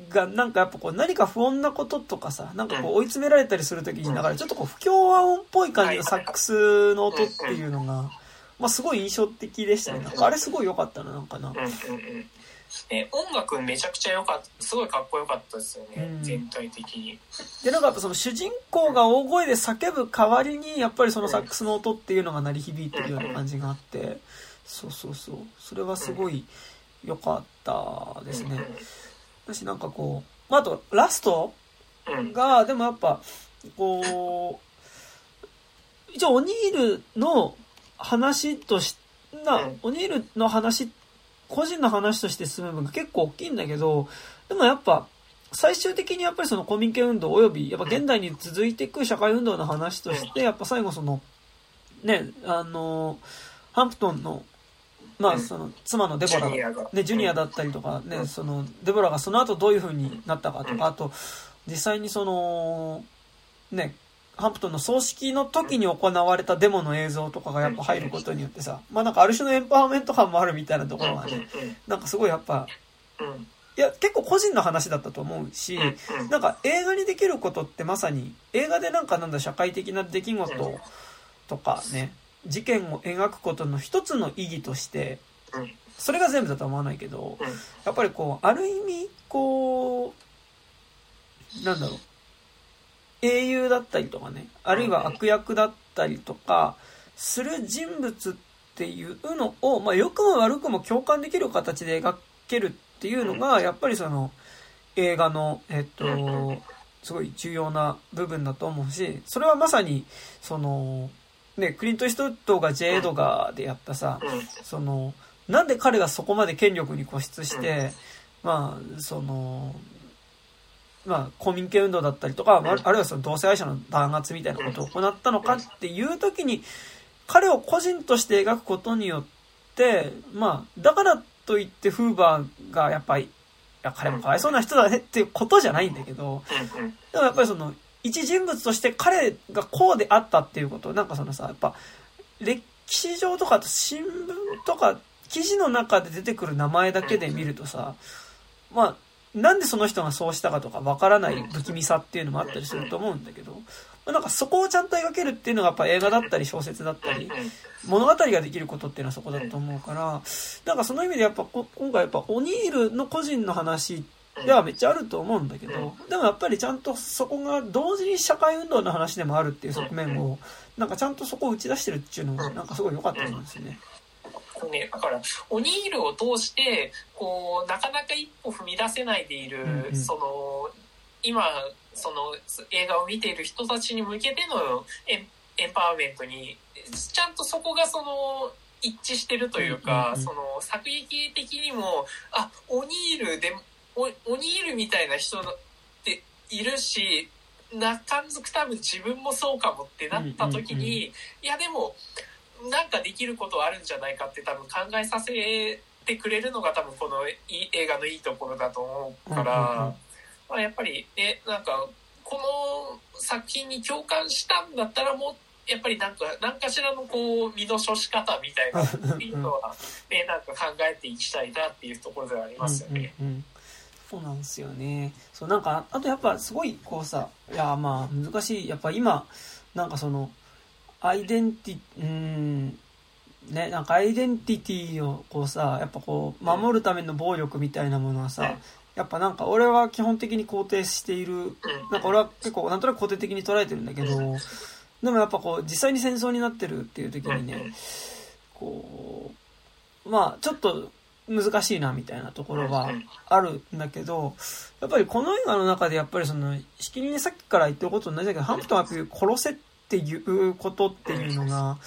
がなんかやっぱこう何か不穏なこととかさ、なんかこう追い詰められたりするときに、だからちょっとこう不協和音っぽい感じのサックスの音っていうのが、まあすごい印象的でしたね。なんかあれすごい良かったな、なんかな。うんうんうんえ音楽めちゃくちゃ良かったすごいかっこよかったですよね、うん。全体的に。で、なんかやっぱその主人公が大声で叫ぶ代わりに、やっぱりそのサックスの音っていうのが鳴り響いてるような感じがあって、そうそうそう。それはすごい良かったですね。だしなんかこう、まあ、あとラストうんうん。が、でもやっぱ、こう、一応オニールの話とし、なうん、オニールの話、個人の話として進む分が結構大きいんだけど、でもやっぱ、最終的にやっぱりそのコミケ運動及び、やっぱ現代に続いていく社会運動の話として、やっぱ最後その、ね、あの、ハンプトンの、まあその妻のデボラね、ジュニアだったりとかね、そのデボラがその後どういう風になったかとか、あと実際にそのねハンプトンの葬式の時に行われたデモの映像とかがやっぱ入ることによってさ、まあなんかある種のエンパワーメント感もあるみたいなところがね、なんかすごいやっぱ、いや、結構個人の話だったと思うし、なんか映画にできることってまさに、映画でなんかなんだ社会的な出来事とかね、事件を描くことの一つの意義として、それが全部だとは思わないけど、やっぱりこう、ある意味、こう、なんだろう、英雄だったりとかね、あるいは悪役だったりとか、する人物っていうのを、まあ、良くも悪くも共感できる形で描けるっていうのが、やっぱりその、映画の、えっと、すごい重要な部分だと思うし、それはまさに、その、ね、クリント・イーストウッドが J. エドガーでやったさ、その、なんで彼がそこまで権力に固執して、まあ、その、まあ、公民権運動だったりとか、あるいはその同性愛者の弾圧みたいなことを行ったのかっていう時に、彼を個人として描くことによって、まあ、だからといってフーバーがやっぱり、いや、彼もかわいそうな人だねっていうことじゃないんだけど、でもやっぱりその、一人物として彼がこうであったっていうこと、なんかそのさ、やっぱ、歴史上とかと新聞とか記事の中で出てくる名前だけで見るとさ、まあ、なんでその人がそうしたかとかわからない不気味さっていうのもあったりすると思うんだけど、なんかそこをちゃんと描けるっていうのがやっぱ映画だったり小説だったり、物語ができることっていうのはそこだと思うから、なんかその意味でやっぱ今回やっぱオニールの個人の話ではめっちゃあると思うんだけど、でもやっぱりちゃんとそこが同時に社会運動の話でもあるっていう側面を、なんかちゃんとそこを打ち出してるっていうのが、なんかすごい良かったと思うんですよね。ね、だから、オニールを通して、こう、なかなか一歩踏み出せないでいる、うんうん、その、今、その映画を見ている人たちに向けてのエンエンパワーメントに、ちゃんとそこがその、一致してるというか、その作劇的にも、あ、オニールで、オオニールみたいな人っているし、な感づく多分自分もそうかもってなった時に、うんうんうん、いやでも、なんかできることあるんじゃないかって多分考えさせてくれるのが多分この映画のいいところだと思うから、まあ、やっぱりねなんかこの作品に共感したんだったらもうやっぱりなんか何かしらのこう身の処し方みたいな っていうのはねなんか考えていきたいなっていうところではありますよね。うんうんうんそうなんですよね。そう、なんか、あとやっぱすごいこうさ、いや、まあ難しい。やっぱ今、なんかその、アイデンティ、うん、ね、なんかアイデンティティをこうさ、やっぱこう、守るための暴力みたいなものはさ、やっぱなんか俺は基本的に肯定している、なんか俺は結構なんとなく肯定的に捉えてるんだけど、でもやっぱこう、実際に戦争になってるっていう時にね、こう、まあちょっと難しいなみたいなところはあるんだけど、やっぱりこの映画の中でやっぱりその、しきりにさっきから言ってること同じだけど、ハンプトンはやっぱり殺せってっていうことっていうのが、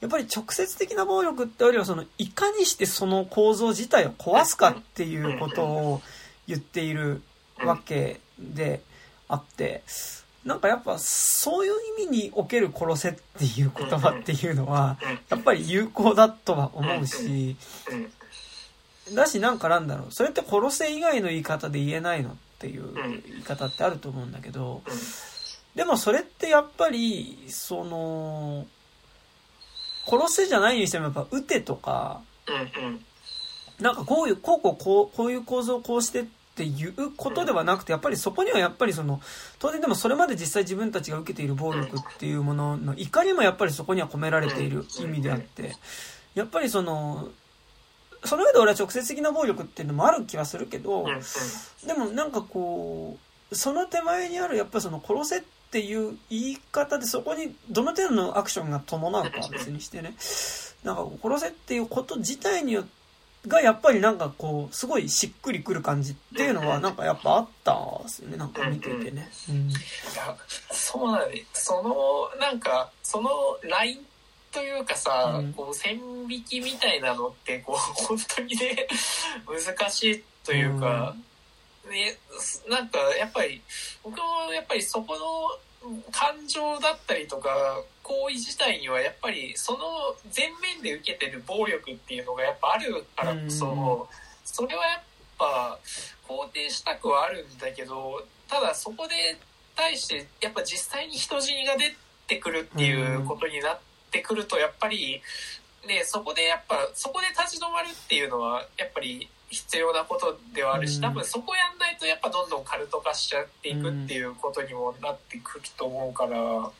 やっぱり直接的な暴力ってよりはそのいかにしてその構造自体を壊すかっていうことを言っているわけであってなんかやっぱそういう意味における殺せっていう言葉っていうのはやっぱり有効だとは思うしだしなんかなんだろうそれって殺せ以外の言い方で言えないのっていう言い方ってあると思うんだけどでもそれってやっぱり、その、殺せじゃないにしてもやっぱ撃てとか、なんかこういう、こうこうこう、こういう構造をこうしてっていうことではなくて、やっぱりそこにはやっぱりその、当然でもそれまで実際自分たちが受けている暴力っていうものの怒りもやっぱりそこには込められている意味であって、やっぱりその、その上で俺は直接的な暴力っていうのもある気はするけど、でもなんかこう、その手前にあるやっぱりその殺せっていう言い方でそこにどの程度のアクションが伴うかは別にしてね、なんか殺せっていうこと自体によって、がやっぱりなんかこう、すごいしっくりくる感じっていうのはなんかやっぱあったんですよね、なんか見ててね。うん、いや、そうなんで、その、なんか、そのラインというかさ、うん、こう、線引きみたいなのって、こう、本当にね、難しいというか、うんね、なんかやっぱり僕もやっぱりそこの感情だったりとか行為自体にはやっぱりその前面で受けてる暴力っていうのがやっぱあるからこそ、それはやっぱ肯定したくはあるんだけどただそこで対してやっぱ実際に人死にが出てくるっていうことになってくるとやっぱりねそこでやっぱそこで立ち止まるっていうのはやっぱり必要なことではあるし多分そこやんないとやっぱどんどんカルト化しちゃっていくっていうことにもなってくると思うから。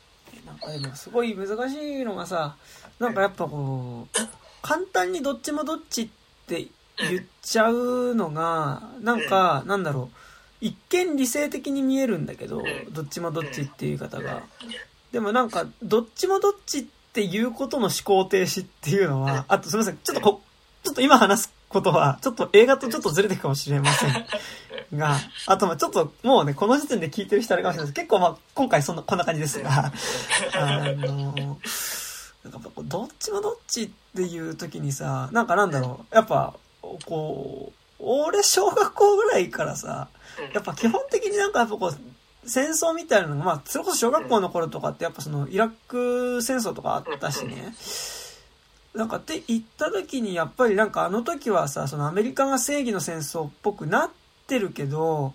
なんかすごい難しいのがさなんかやっぱこう簡単にどっちもどっちって言っちゃうのがなんかなんだろう。一見理性的に見えるんだけどどっちもどっちっていう方が。でもなんかどっちもどっちっていうことの思考停止っていうのはあとすみません。ちょっとこちょっと今話すことはちょっと映画とちょっとずれていくかもしれません。があとまあちょっともうねこの時点で聞いてる人あれかもしれない。です結構まあ今回そんなこんな感じですが。あのなんかどっちもどっちっていう時にさなんかなんだろう。やっぱこう俺小学校ぐらいからさやっぱ基本的になんかやっぱこう、戦争みたいなのが、まあ、それこそ小学校の頃とかってやっぱそのイラク戦争とかあったしね。なんかって言った時にやっぱりなんかあの時はさ、そのアメリカが正義の戦争っぽくなってるけど、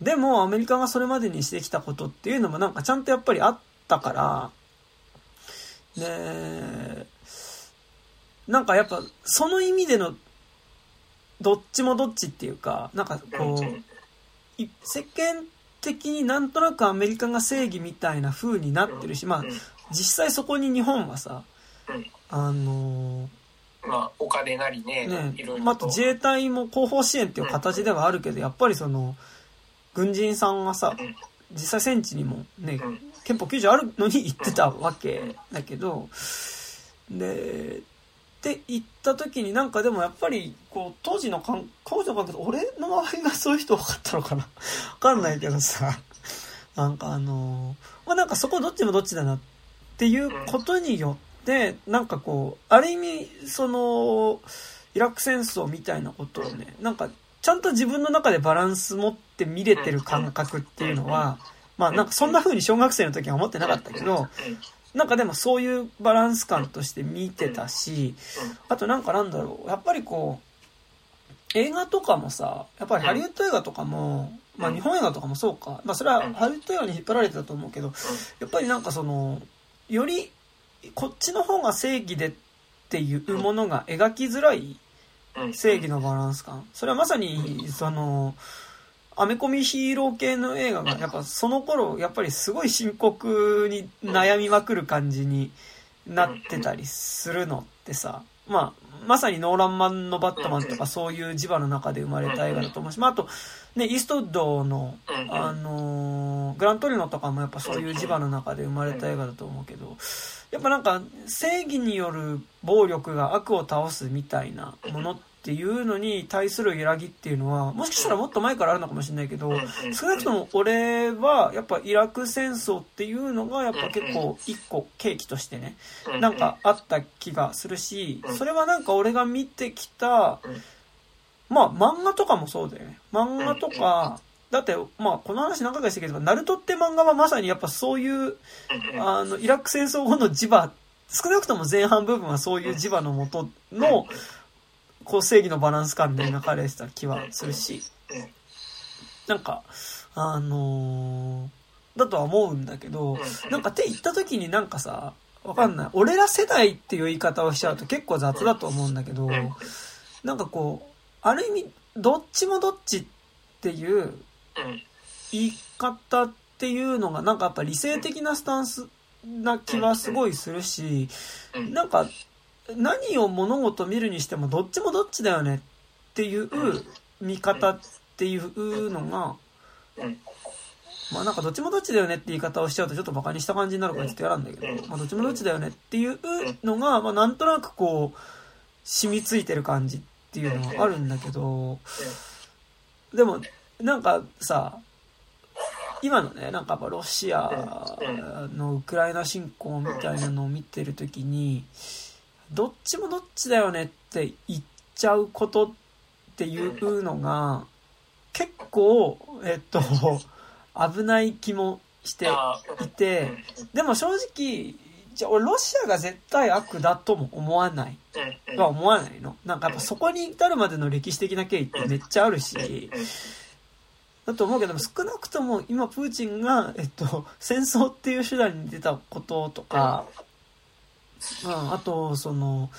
でもアメリカがそれまでにしてきたことっていうのもなんかちゃんとやっぱりあったから、ねなんかやっぱその意味でのどっちもどっちっていうか、なんかこう、世間的になんとなくアメリカが正義みたいな風になってるし、まあ、実際そこに日本はさ、あのまあ、お金なりね、ねいろいろまあ、自衛隊も後方支援っていう形ではあるけど、やっぱりその、軍人さんがさ、実際戦地にもね、憲法9条あるのに行ってたわけだけど、で、って言った時になんかでもやっぱりこう当時の感当時の感覚俺の周りがそういう人分かったのかな？分かんないけどさ。なんかあのまあなんかそこどっちもどっちだなっていうことによってなんかこうある意味そのイラク戦争みたいなことをねなんかちゃんと自分の中でバランス持って見れてる感覚っていうのはまあなんかそんな風に小学生の時は思ってなかったけどなんかでもそういうバランス感として見てたし、あとなんかなんだろう、やっぱりこう、映画とかもさ、やっぱりハリウッド映画とかも、まあ日本映画とかもそうか、まあそれはハリウッド映画に引っ張られてたと思うけど、やっぱりなんかその、よりこっちの方が正義でっていうものが描きづらい正義のバランス感。それはまさに、その、アメコミヒーロー系の映画がやっぱその頃やっぱりすごい深刻に悩みまくる感じになってたりするのってさ、まあ、まさにノーランマンのバットマンとかそういう磁場の中で生まれた映画だと思うし、まあ、あと、ね、イーストウッドの、あのー、グラントリノとかもやっぱそういう磁場の中で生まれた映画だと思うけど、やっぱなんか正義による暴力が悪を倒すみたいなものっていうのに対する揺らぎっていうのはもしかしたらもっと前からあるのかもしれないけど少なくとも俺はやっぱイラク戦争っていうのがやっぱ結構一個契機としてねなんかあった気がするしそれはなんか俺が見てきたまあ漫画とかもそうだよね。漫画とかだって、まあ、この話何回かしたけど、ナルトって漫画はまさにやっぱそういう、あの、イラク戦争後の磁場、少なくとも前半部分はそういう磁場のもとの、こう正義のバランス感で描かれてた気はするし、なんか、あのー、だとは思うんだけど、なんかって言った時になんかさ、わかんない。俺ら世代っていう言い方をしちゃうと結構雑だと思うんだけど、なんかこう、ある意味、どっちもどっちっていう言い方っていうのがなんかやっぱ理性的なスタンスな気はすごいするし、なんか何を物事見るにしてもどっちもどっちだよねっていう見方っていうのが、まあなんかどっちもどっちだよねって言い方をしちゃうとちょっとバカにした感じになるからちょっと嫌なんだけど、まあどっちもどっちだよねっていうのが、まあなんとなくこう、染みついてる感じっていうのはあるんだけど、でもなんかさ、今のね、なんかやっぱロシアのウクライナ侵攻みたいなのを見てるときに、どっちもどっちだよねって言っちゃうことっていうのが、結構、えっと、危ない気もしていて、でも正直、じゃあ俺ロシアが絶対悪だとも思わない。うん。は思わないの。なんかやっぱそこに至るまでの歴史的な経緯ってめっちゃあるし、だと思うけども少なくとも今プーチンが、えっと、戦争っていう手段に出たこととか、うん、あと、その、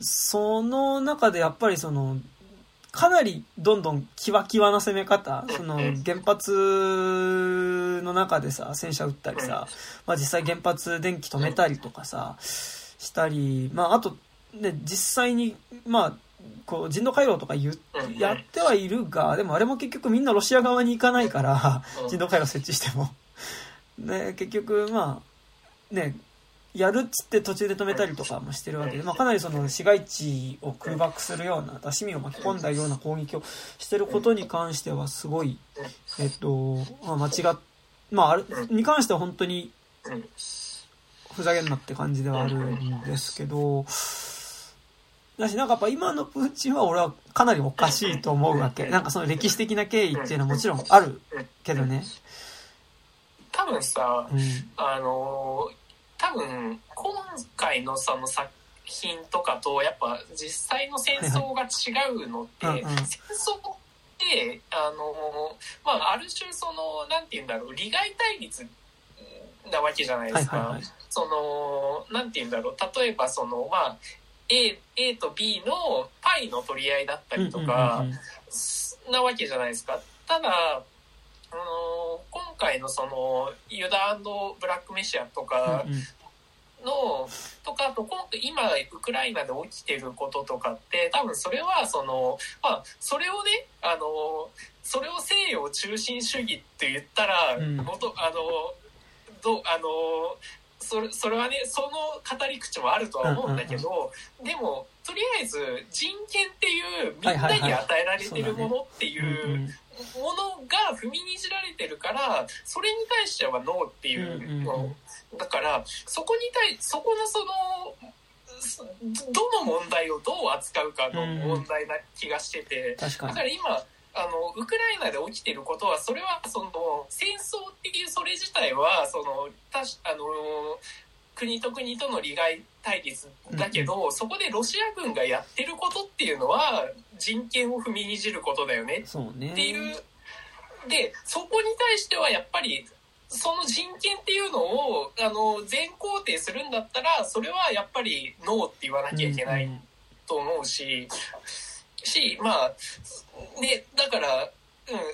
その中でやっぱりその、かなりどんどんキワキワな攻め方、その原発の中でさ、戦車撃ったりさ、まあ実際原発電気止めたりとかさ、したり、まああと、ね、実際に、まあ、こう人道回廊とか言うやってはいるが、でもあれも結局みんなロシア側に行かないから、人道回廊設置しても。ね、結局、まあ、ね、やるっつって途中で止めたりとかもしてるわけで、まあ、かなりその市街地を空爆するような、市民を巻き込んだような攻撃をしてることに関してはすごい、えっと、まあ、間違っ、まあ、あれに関しては本当にうん。ふざけんなって感じではあるんですけど、だし、なんかやっぱ今のプーチンは俺はかなりおかしいと思うわけ。なんかその歴史的な経緯っていうのはもちろんあるけどね。多分さ、うん。あのー多分今回のその作品とかとやっぱ実際の戦争が違うのって、はいはいうんうん戦争ってあのーまあある種そのなんて言うんだろう利害対立なわけじゃないですか。はいはいはい。そのなんて言うんだろう例えばそのまあ A, A と B のパイの取り合いだったりとか、なわけじゃないですか。ただ、あの今回のそのユダブラックメシアとかうんうんの、とかあと今今ウクライナで起きてることとかって多分それはそのまあそれをねあのそれを西洋中心主義って言ったら、うんあのどあのそれそれはねその語り口もあるとは思うんだけど、でもとりあえず人権っていうみんなに与えられてるものっていう。ものが踏みにじられてるからそれに対してはノーっていうの、だからそこに対そこのそのすどの問題をどう扱うかの問題な気がしてて、だか。ら今あのウクライナで起きてることはそれはその戦争っていうそれ自体はそのたしあの国と国との利害対立だけど、そこでロシア軍がやってることっていうのは人権を踏みにじることだよね。っていう。で、そこに対してはやっぱり、その人権っていうのを、あの、全肯定するんだったら、それはやっぱりノーって言わなきゃいけないと思うし、し、まあ、ね、だから、うん、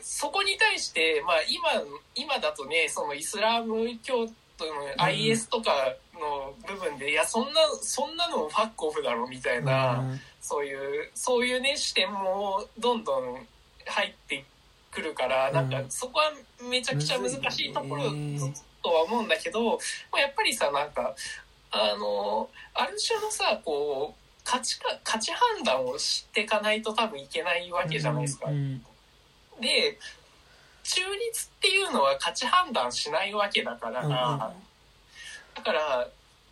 そこに対して、まあ今、今だとね、そのイスラム教徒の IS とかの部分で、いや、そんな、そんなのファックオフだろみたいな、うん。そういう、そういうね、視点もどんどん入ってくるから、うん。なんかそこはめちゃくちゃ難しいところとは思うんだけど、まあ、やっぱりさ、なんか、あの、ある種のさ、こう、価値か、価値判断をしていかないと多分いけないわけじゃないですか。うんで、中立っていうのは価値判断しないわけだから、うんうん。だから、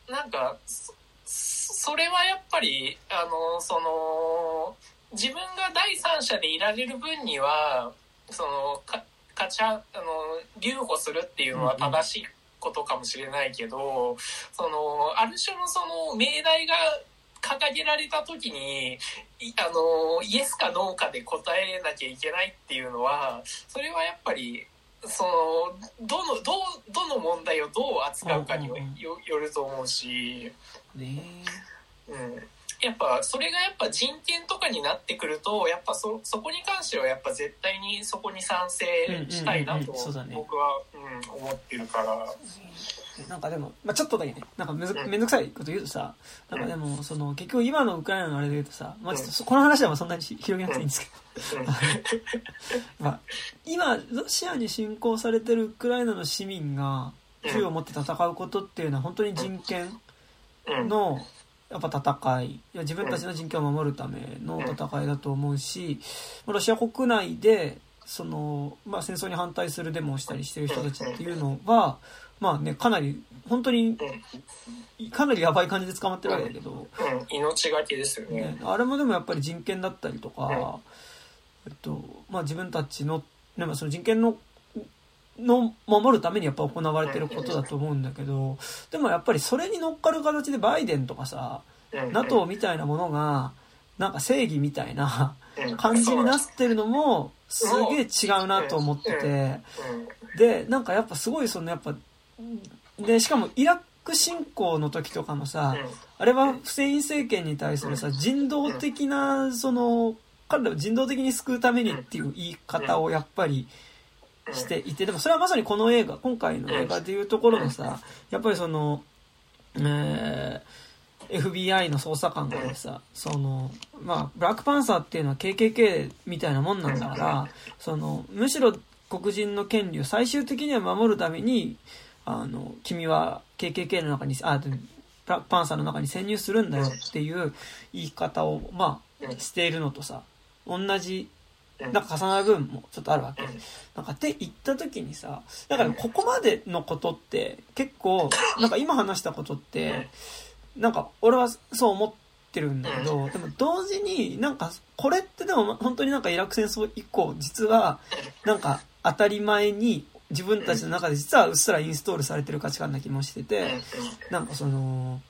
なんか、そそれはやっぱり、あの、その、自分が第三者でいられる分には、その、か価値判、あの、留保するっていうのは正しいことかもしれないけど、その、ある種のその、命題が掲げられた時に、いあの、イエスかノーかで答えなきゃいけないっていうのは、それはやっぱり、その、どの、どう、どの問題をどう扱うかによると思うし、ね。うん。やっぱ、それがやっぱ人権とかになってくると、やっぱそ、そこに関してはやっぱ絶対にそこに賛成したいなと僕は、うん、思ってるから。なんかでも、まあ、ちょっとだけね、なんかむずうん。めんどくさいこと言うとさ、なんかでも、その、結局今のウクライナのあれで言うとさ、まあ、ちょっとそこの話はまあそんなにし 広げなくていいんですけど、うん。まあ、今、ロシアに侵攻されてるウクライナの市民が銃を持って戦うことっていうのは本当に人権うん。の、やっぱ戦い、いや自分たちの人権を守るための戦いだと思うし、ロシア国内で、その、まあ戦争に反対するデモをしたりしてる人たちっていうのは、まあね、かなり、本当に、かなりやばい感じで捕まってるわけだけど、うん、命がけですよね。ね。、あれもでもやっぱり人権だったりとか、えっと、まあ自分たちの、ねまあ、その人権のの守るためにやっぱ行われてることだと思うんだけど、でもやっぱりそれに乗っかる形でバイデンとかさ、NATO みたいなものが、なんか正義みたいな感じになってるのも、すげえ違うなと思ってて、で、なんかやっぱすごいそのやっぱ、で、しかもイラク侵攻の時とかもさ、あれはフセイン政権に対するさ、人道的な、その、彼らを人道的に救うためにっていう言い方をやっぱりしていて、でもそれはまさにこの映画、今回の映画でいうところのさ、やっぱりその、えー、FBI の捜査官がさ、その、まあ、ブラックパンサーっていうのは KKK みたいなもんなんだから、その、むしろ黒人の権利を最終的には守るために、あの、君は KKK の中に、あ、パンサーの中に潜入するんだよっていう言い方を、まあ、しているのとさ、同じ、なんか重なる部分もちょっとあるわけ。なんかって言った時にさ、だからここまでのことって結構、なんか今話したことって、なんか俺はそう思ってるんだけど、でも同時になんかこれってでも本当になんかイラク戦争以降、実はなんか当たり前に自分たちの中で実はうっすらインストールされてる価値観な気もしてて、なんかその、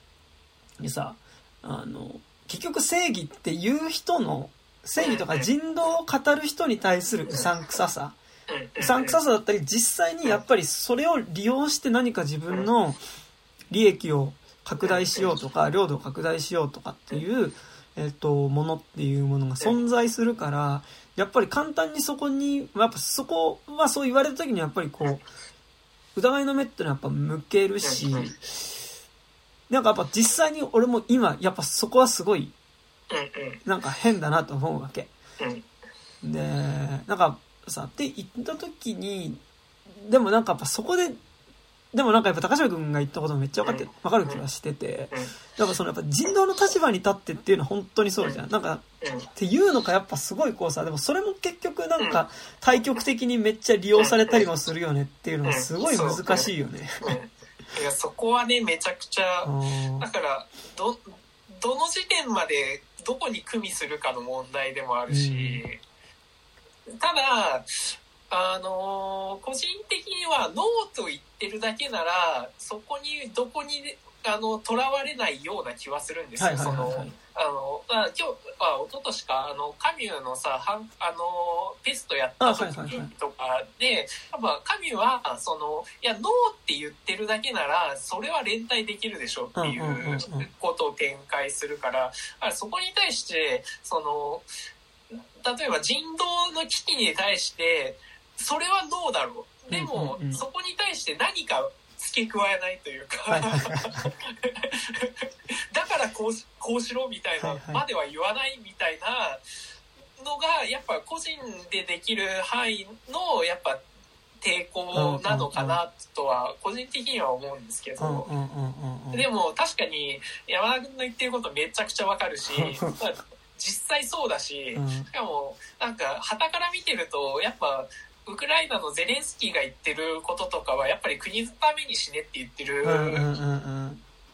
にさ、あの、結局正義っていう人の正義とか人道を語る人に対するうさんくささ。うさんくささだったり、実際にやっぱりそれを利用して何か自分の利益を拡大しようとか、領土を拡大しようとかっていう、えっ、と、ものっていうものが存在するから、やっぱり簡単にそこに、やっぱそこはそう言われた時にやっぱりこう、疑いの目ってのはやっぱ向けるし、なんかやっぱ実際に俺も今、やっぱそこはすごいなんか変だなと思うわけ。で、なんかさ、って言った時に、でもなんかやっぱそこで、でもなんかやっぱ高島君が言ったことめっちゃ分かって、分かる気がしてて、なんかそのやっぱ人道の立場に立ってっていうのは本当にそうじゃん。なんか、っていうのかやっぱすごいこうさ、でもそれも結局なんか対極的にめっちゃ利用されたりもするよねっていうのはすごい難しいよね。いや、そこはね、めちゃくちゃ、だから、ど、どの時点までどこに組みするかの問題でもあるし、うん、ただ、あのー、個人的にはノーと言ってるだけなら、そこに、どこに、あの、囚われないような気はするんですよ。その、あの、あ今日、あ、一昨年か、あの、カミューのさ、はんあの、ペストやった時とかで、カミューは、その、いや、ノーって言ってるだけなら、それは連帯できるでしょっていうことを展開するから、あそこに対して、その、例えば人道の危機に対して、それはノーだろう？でも、そこに対して何か付け加えないというか だからこうこうしろみたいなまでは言わないみたいなのがやっぱ個人でできる範囲のやっぱ抵抗なのかなとは個人的には思うんですけど。でも確かに山田君の言ってることめちゃくちゃわかるし 実際そうだししかもなんか旗から見てるとやっぱウクライナのゼレンスキーが言ってることとかはやっぱり国のために死ねって言ってる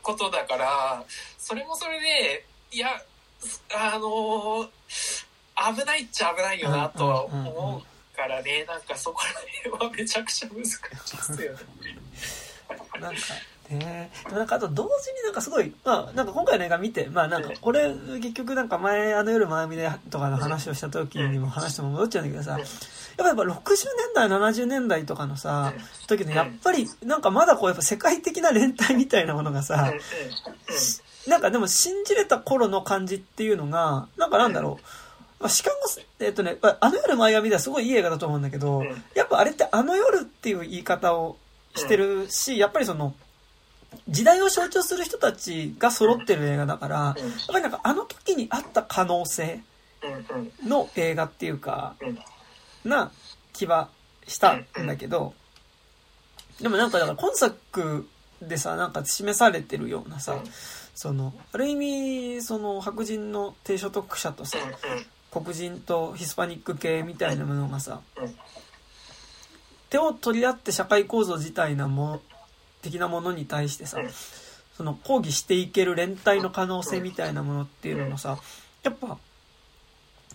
ことだからそれもそれでいやあの危ないっちゃ危ないよなとは思うからね。なんかそこら辺はめちゃくちゃ難しいですよね。なんかねなんかあと同時になんかすごい、まあなんか今回の映画見て、まあなんかこれ結局なんか前あの夜前見でとかの話をした時にも話しても戻っちゃうんだけどさ、やっぱ60年代、70年代とかのさ、時のやっぱりなんかまだこうやっぱ世界的な連帯みたいなものがさ、なんかでも信じれた頃の感じっていうのが、なんかなんだろう、まあ、しかも、えっとね、あの夜マイアミではすごいいい映画だと思うんだけど、やっぱあれってあの夜っていう言い方をしてるし、やっぱりその、時代を象徴する人たちが揃ってる映画だから、やっぱりなんかあの時にあった可能性の映画っていうか、な気はしたんだけど、でもなんかだから今作でさ、なんか示されてるようなさ、その、ある意味、その白人の低所得者とさ、黒人とヒスパニック系みたいなものがさ、手を取り合って社会構造自体なも的なものに対してさ、その抗議していける連帯の可能性みたいなものっていうのもさ、やっぱ、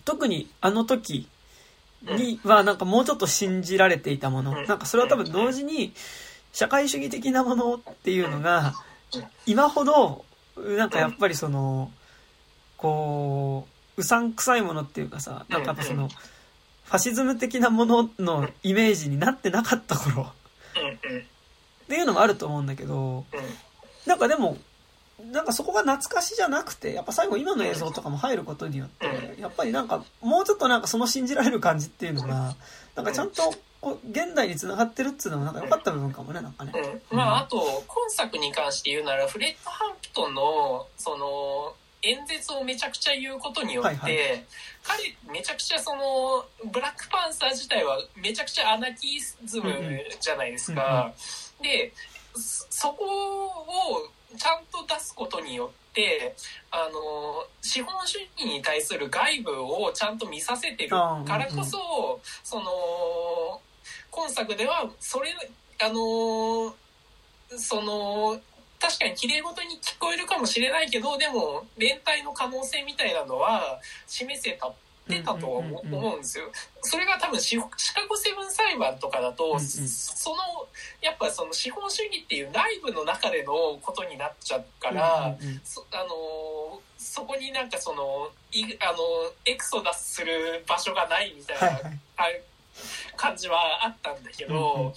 特にあの時にはなんかもうちょっと信じられていたもの。なんかそれは多分同時に社会主義的なものっていうのが今ほどなんかやっぱりそのこううさんくさいものっていうかさなんかやっぱそのファシズム的なもののイメージになってなかった頃。っていうのもあると思うんだけどなんかでもなんかそこが懐かしじゃなくて、やっぱ最後今の映像とかも入ることによって、やっぱりなんかもうちょっとなんかその信じられる感じっていうのが、なんかちゃんとこう現代につながってるっていうのもなんか良かった部分かもね、なんかね。うん、まああと、今作に関して言うなら、フレッド・ハンプトンの、その、演説をめちゃくちゃ言うことによって、はいはい、彼めちゃくちゃそのブラックパンサー自体はめちゃくちゃアナキズムじゃないですか。うんうん、でそこをちゃんと出すことによってあの資本主義に対する外部をちゃんと見させてるからこそ、うん。うん、その今作ではそれあのその確かに綺麗事に聞こえるかもしれないけどでも連帯の可能性みたいなのは示せたってたと思うんですよ。それが多分シカゴセブン裁判とかだと、そのやっぱその資本主義っていう内部の中でのことになっちゃうから、あのそこになんかそのいあのエクソダスする場所がないみたいな感じはあったんだけど。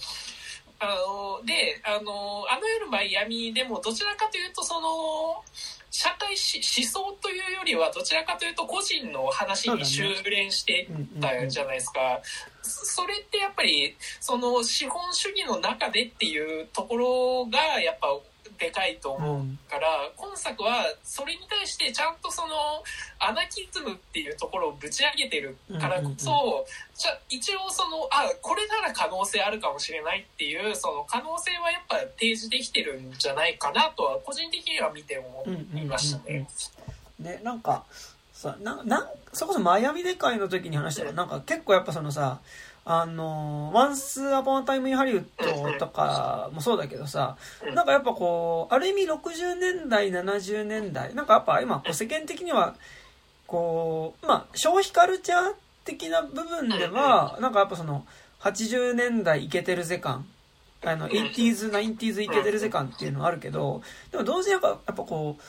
あのであのあの夜マイアミでもどちらかというとその社会思想というよりはどちらかというと個人の話に修練してたじゃないですか。それってやっぱりその資本主義の中でっていうところがやっぱでかいと思うから、うん、今作はそれに対してちゃんとそのアナキズムっていうところをぶち上げてるからこそ、うんうんうん、じゃ一応そのあこれなら可能性あるかもしれないっていうその可能性はやっぱ提示できてるんじゃないかなとは個人的には見て思いましたね。うんうんうんうん、ねなんかさななそこそマイアミで会の時に話したら、なんか結構やっぱそのさあの、ワンスアポンタイムインハリウッドとかもそうだけどさ、なんかやっぱこう、ある意味60年代、70年代、なんかやっぱ今、世間的には、こう、まあ、消費カルチャー的な部分では、なんかやっぱその、80年代イケてるぜ感、あの、80s、90s イケてるぜ感っていうのはあるけど、でも同時にやっぱ、やっぱこう、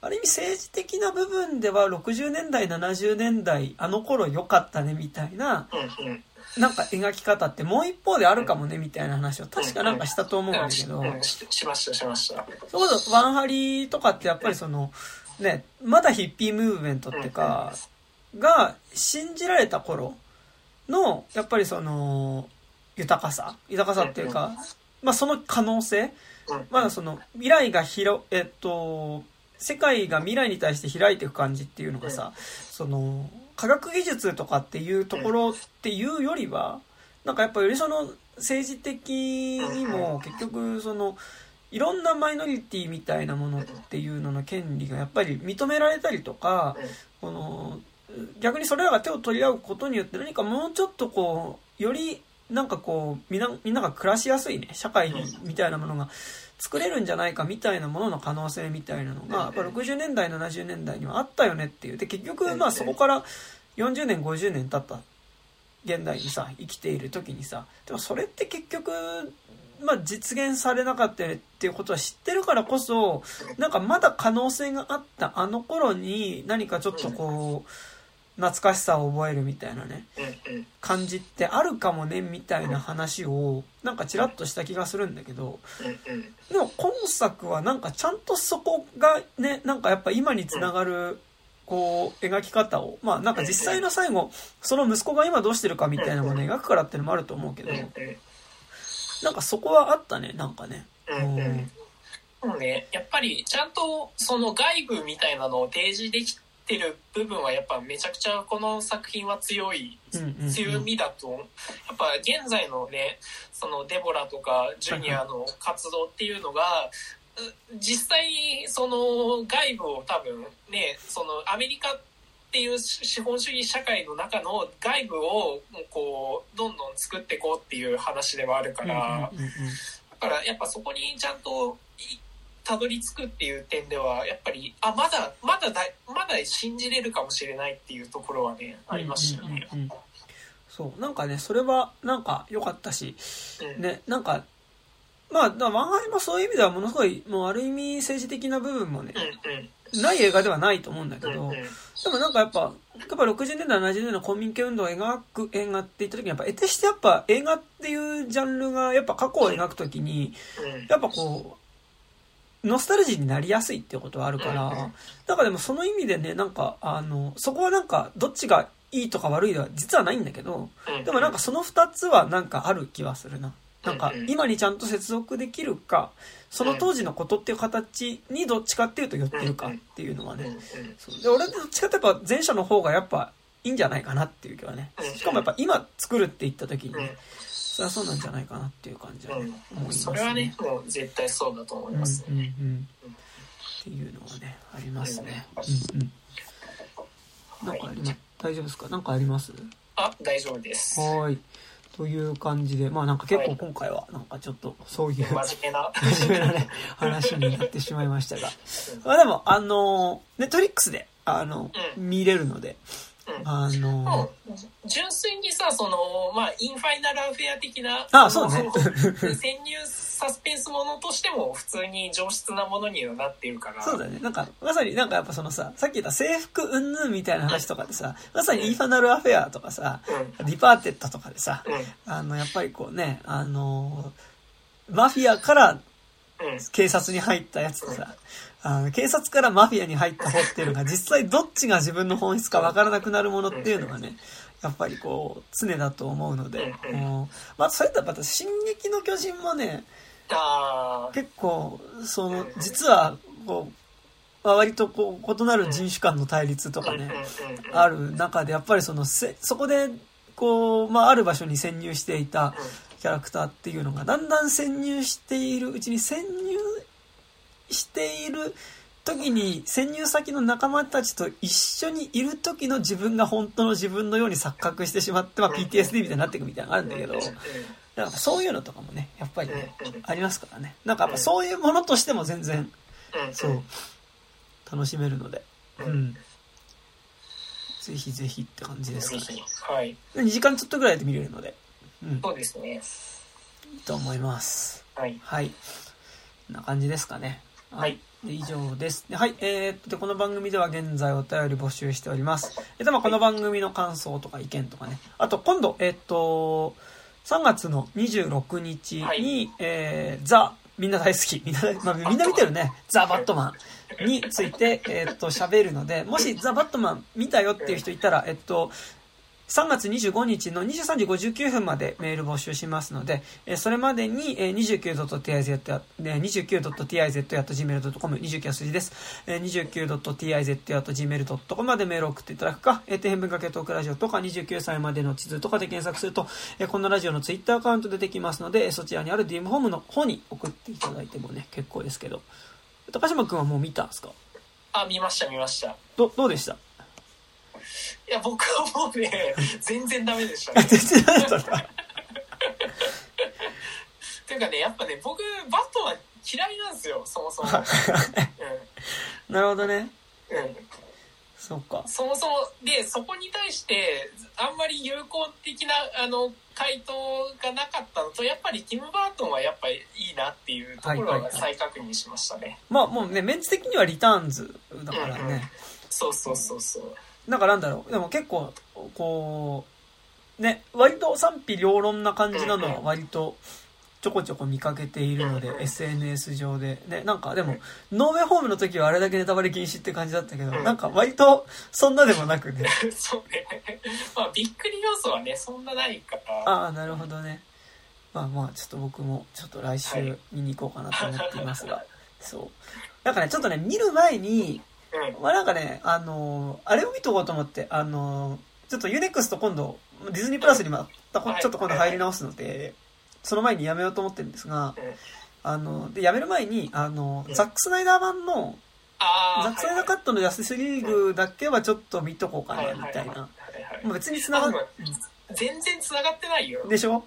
ある意味政治的な部分では60年代、70年代、あの頃良かったねみたいななんか描き方ってもう一方であるかもねみたいな話を確かなんかしたと思うんだけど、しましたしましたそうだワンハリとかってやっぱりそのねまだヒッピームーブメントってかが信じられた頃のやっぱりその豊かさ豊かさっていうかまあその可能性まだその未来が広えっと世界が未来に対して開いていく感じっていうのがさその科学技術とかっていうところっていうよりは、なんかやっぱよりその政治的にも結局その、いろんなマイノリティみたいなものっていうのの権利がやっぱり認められたりとか、この、逆にそれらが手を取り合うことによって何かもうちょっとこう、よりなんかこう、みんな、みんなが暮らしやすいね、社会みたいなものが作れるんじゃないかみたいなものの可能性みたいなのが、やっぱ60年代、70年代にはあったよねっていう。で、結局、まあそこから40年、50年経った現代にさ、生きている時にさ、でもそれって結局、まあ実現されなかったよねっていうことは知ってるからこそ、なんかまだ可能性があったあの頃に何かちょっとこう、懐かしさを覚えるみたいなね、感じってあるかもね、みたいな話を、なんかちらっとした気がするんだけど、でも今作はなんかちゃんとそこがね、なんかやっぱ今につながる、こう、描き方を、まあなんか実際の最後、その息子が今どうしてるかみたいなものを描くからっていうのもあると思うけど、なんかそこはあったね、なんかね。うんもうね、やっぱりちゃんとその外部みたいなのを提示できってる部分はやっぱめちゃくちゃこの作品は強い、強みだと、やっぱ現在のね、そのデボラとかジュニアの活動っていうのが、実際にその外部を多分ね、そのアメリカっていう資本主義社会の中の外部をこうどんどん作っていこうっていう話ではあるから、だからやっぱそこにちゃんとたどり着くっていう点ではやっぱりあまだまだだまだ信じれるかもしれないっていうところはねありましたね。うんうんうんそう。なんかね、それは、なんか良かったし、うん。ね、なんか、まあ、だから漫画もそういう意味ではものすごい、もうある意味政治的な部分もねう、んない映画ではないと思うんだけど、うんうん。でもなんかやっぱ、やっぱ60年代、70年代の公民権運動を描く映画って言った時に、やっぱ、得てしてやっぱ映画っていうジャンルが、やっぱ過去を描く時に、うん。やっぱこう、ノスタルジーになりやすいっていうことはあるから、なんかでもその意味でね、なんか、あの、そこはなんか、どっちがいいとか悪いでは実はないんだけど、うん。でもなんかその二つはなんかある気はするな。なんか今にちゃんと接続できるか、その当時のことっていう形にどっちかっていうと寄ってるかっていうのはね。そう。で俺どっちかってやっぱ前者の方がやっぱいいんじゃないかなっていう気はね。うん。しかもやっぱ今作るって言った時にうん。ね、それはそうなんじゃないかなっていう感じはね思いますそれはね、もう絶対そうだと思いますうんうんね。うんっていうのはね、ありますね。うんうん。なんかあります？大丈夫ですか？なんかあります？あ、大丈夫です。はーい。という感じで、まあなんか結構今回はなんかちょっとそういう真面目な。真面目なね、話になってしまいましたが。まあでも、あの、ネットフリックスで、あの、う見れるので、うんあの純粋にさ、その、まあ、インファナルアフェア的な、あそうねの潜入サスペンスものとしても普通に上質なものにはなっているから。そうだね。なんか、まさになんかやっぱそのさ、さっき言った制服うんぬんみたいな話とかでさ、まさにインファナルアフェアとかさ、うん。ディパーテッドとかでさ、うん。あの、やっぱりこうね、あの、マフィアからうん。警察に入ったやつとさ、あの警察からマフィアに入った方っていうのが実際どっちが自分の本質か分からなくなるものっていうのはね、やっぱりこう、常だと思うので、うんまあ、それとはまた、進撃の巨人もね、あ結構、その、実は、こう、まあ割とこう、異なる人種間の対立とあ。かね、ある中で、やっぱりその、せそこで、こう、まあ、ある場所に潜入していたキャラクターっていうのが、だんだん潜入しているうちに、潜入している時に、潜入先の仲間たちと一緒にいる時の自分が本当の自分のように錯覚してしまって、まあ、PTSD みたいになっていくみたいなのがあるんだけど、なんかそういうのとかもね、やっぱりね、ありますからね。なんかやっぱそういうものとしても全然、そう、楽しめるので、ううんん。ぜひぜひって感じですかね。はい。2時間ちょっとぐらいで見れるので、うん、そうですね。いいと思います。はい。はい。こんな感じですかね。はい。で以上です。ではい。えーっと、でこの番組では現在お便り募集しております。えっと、まあ、この番組の感想とか意見とかね。あと、今度、えっと、3月の26日に、はいえーザ、みんな大好き、みんな、まあ、みんな見てるね、ザ・バットマンについて、えっと、喋るので、もしザ・バットマン見たよっていう人いたら、えっと、3月25日の23時59分までメール募集しますので、えーそれまでに、えー 29.tiz や、ね、29.tiz.gmail.com、29は数字です。えー 29.tiz.gmail.com までメールを送っていただくか、えー、底辺文化系トークラジオとか29歳までの地図とかで検索すると、えーこのラジオのツイッターアカウント出てきますので、えーそちらにある DM ホームの方に送っていただいてもね、結構ですけど。高島くんはもう見たんですか？あ、見ました見ました。ど、どうでした？いや、僕はもうね、全然ダメでしたね。全然ダメだった。ていうかね、やっぱね、僕、バットマン嫌いなんですよ、そもそも。なるほどね。うん。うん。そっか。そもそも、で、そこに対して、あんまり有効的な、あの、回答がなかったのと、やっぱりティム・バートンはやっぱりいいなっていうところはいはいはいは再確認しましたね。まあもうね、メンツ的にはリターンズだからうんうんね。そうそうそうそう。なんかなんだろう。でも結構、こう、ね、割と賛否両論な感じなのは割とちょこちょこ見かけているので、うん SNS 上で。ね、なんかでも、ノーウェイホームの時はあれだけネタバレ禁止って感じだったけど、うんなんか割とそんなでもなくね。そうね。まあ、びっくり要素はね、そんなないから。ああ、なるほどね。まあまあ、ちょっと僕もちょっと来は週い見に行こうかなと思っていますが。そう。なんかね、ちょっとね、見る前に、うん。まあなんかね、あのーあれを見とこうと思って、あのーちょっと UNEXT 今度、ディズニープラスにまたこはいちょっと今度入り直すので、その前にやめようと思ってるんですが、うんあの、で、やめる前に、あのう、んザックスナイダー版の。ザックスナイダーカットのジャスティスリーグだけはちょっと見とこうかな、みたいな。はいはいはいまあ別に繋がっあ全然繋がってないよ。でしょ？うん。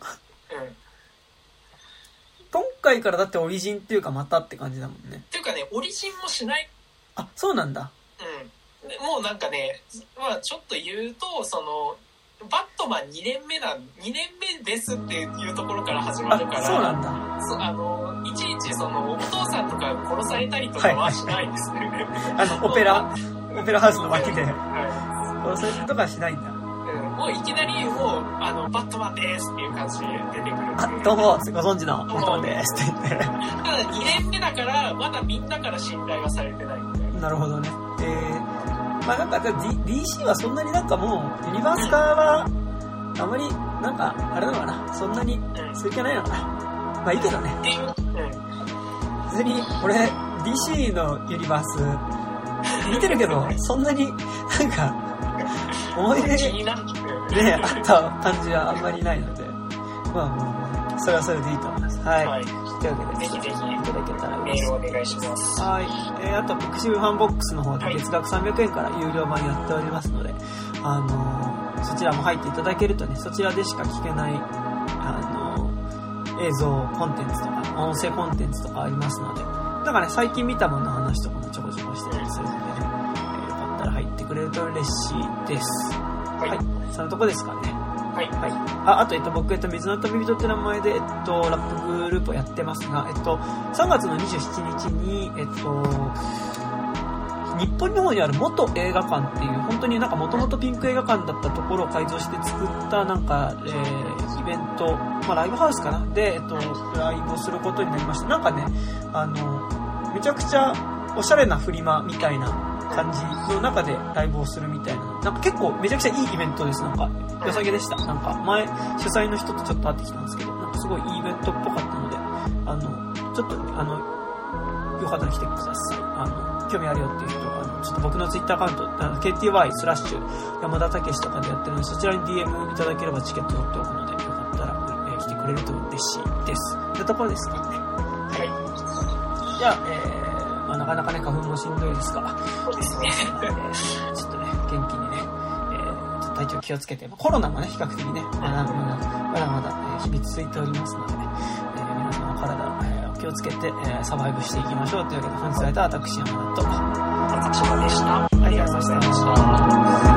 今回からだってオリジンっていうかまたって感じだもんね。っていうかね、オリジンもしない。あ、そうなんだ。うん。でもうなんかね、まあちょっと言うと、その、バットマン2年目なん、2年目ですっていうところから始まるから、そうなんだ。そあの、いちいちその、お父さんとか殺されたりとかはしないですね。あの、オペラ、オペラハウスの脇で、は殺されるとかはしないんだ。い。うんもういきなりもう、あの、バットマンですっていう感じで出てくる。あ、どうも、ご存知の、バットマンですって言って。ただ2年目だから、まだみんなから信頼はされてない。なるほどね。えー、まあなんか、D、DC はそんなになんかもう、ユニバース化は、あまり、なんか、あれなのかな、そんなに、する気はないのかな。まあいいけどね。別に、俺、DC のユニバース、見てるけど、そんなに、なんか、思い気出になる。うんね、あった感じはあんまりないので、まあまあ、それはそれでいいと思います。はい。はい。というわけで、ぜひぜひいただけたらメ嬉しいールお願いします。はい。えー、あと、ピクシブファンボックスの方ではい月額300円から有料版やっておりますので、あのーそちらも入っていただけるとね、そちらでしか聞けない、あのー映像コンテンツとか、音声コンテンツとかありますので、なんかね、最近見たものの話とかもちょこちょこしてたりするのでね、えーよかったら入ってくれると嬉しいです。ははいい。そのとこですかね。はい。はい。あ、あと、えっと、僕、えっと、水の旅人って名前で、えっと、ラップグループをやってますが、えっと、3月の27日に、えっと、日本の方にある元映画館っていう、本当になんか元々ピンク映画館だったところを改造して作った、なんか、えー、イベント、まあ、ライブハウスかな？で、えっと、ライブをすることになりました。なんかね、あの、めちゃくちゃおしゃれなフリマみたいな感じの中でライブをするみたいな。なんか結構めちゃくちゃいいイベントです。なんか、良さげでした。なんか、前、主催の人とちょっと会ってきたんですけど、なんかすごいいいイベントっぽかったので、あの、ちょっと、あの、よかったら来てください。あの、興味あるよっていう人が、あの、ちょっと僕のツイッターアカウント、あの KTY スラッシュ山田武史とかでやってるので、そちらに DM いただければチケット取っておくので、よかったら、えー来てくれると嬉しいです。というところですかね。はい。じゃあ、えー、まあなかなかね、花粉もしんどいですが、ですね。えーちょっとね、元気にね、えー、ちょっと体調気をつけて、まあコロナもね、比較的ね、まだまだ、まだまだ、えー日々続いておりますので、えー皆様お体、えーお気をつけて、えーサバイブしていきましょうというわけで、本日会えた私、山田と、松島でした。ありがとうございました。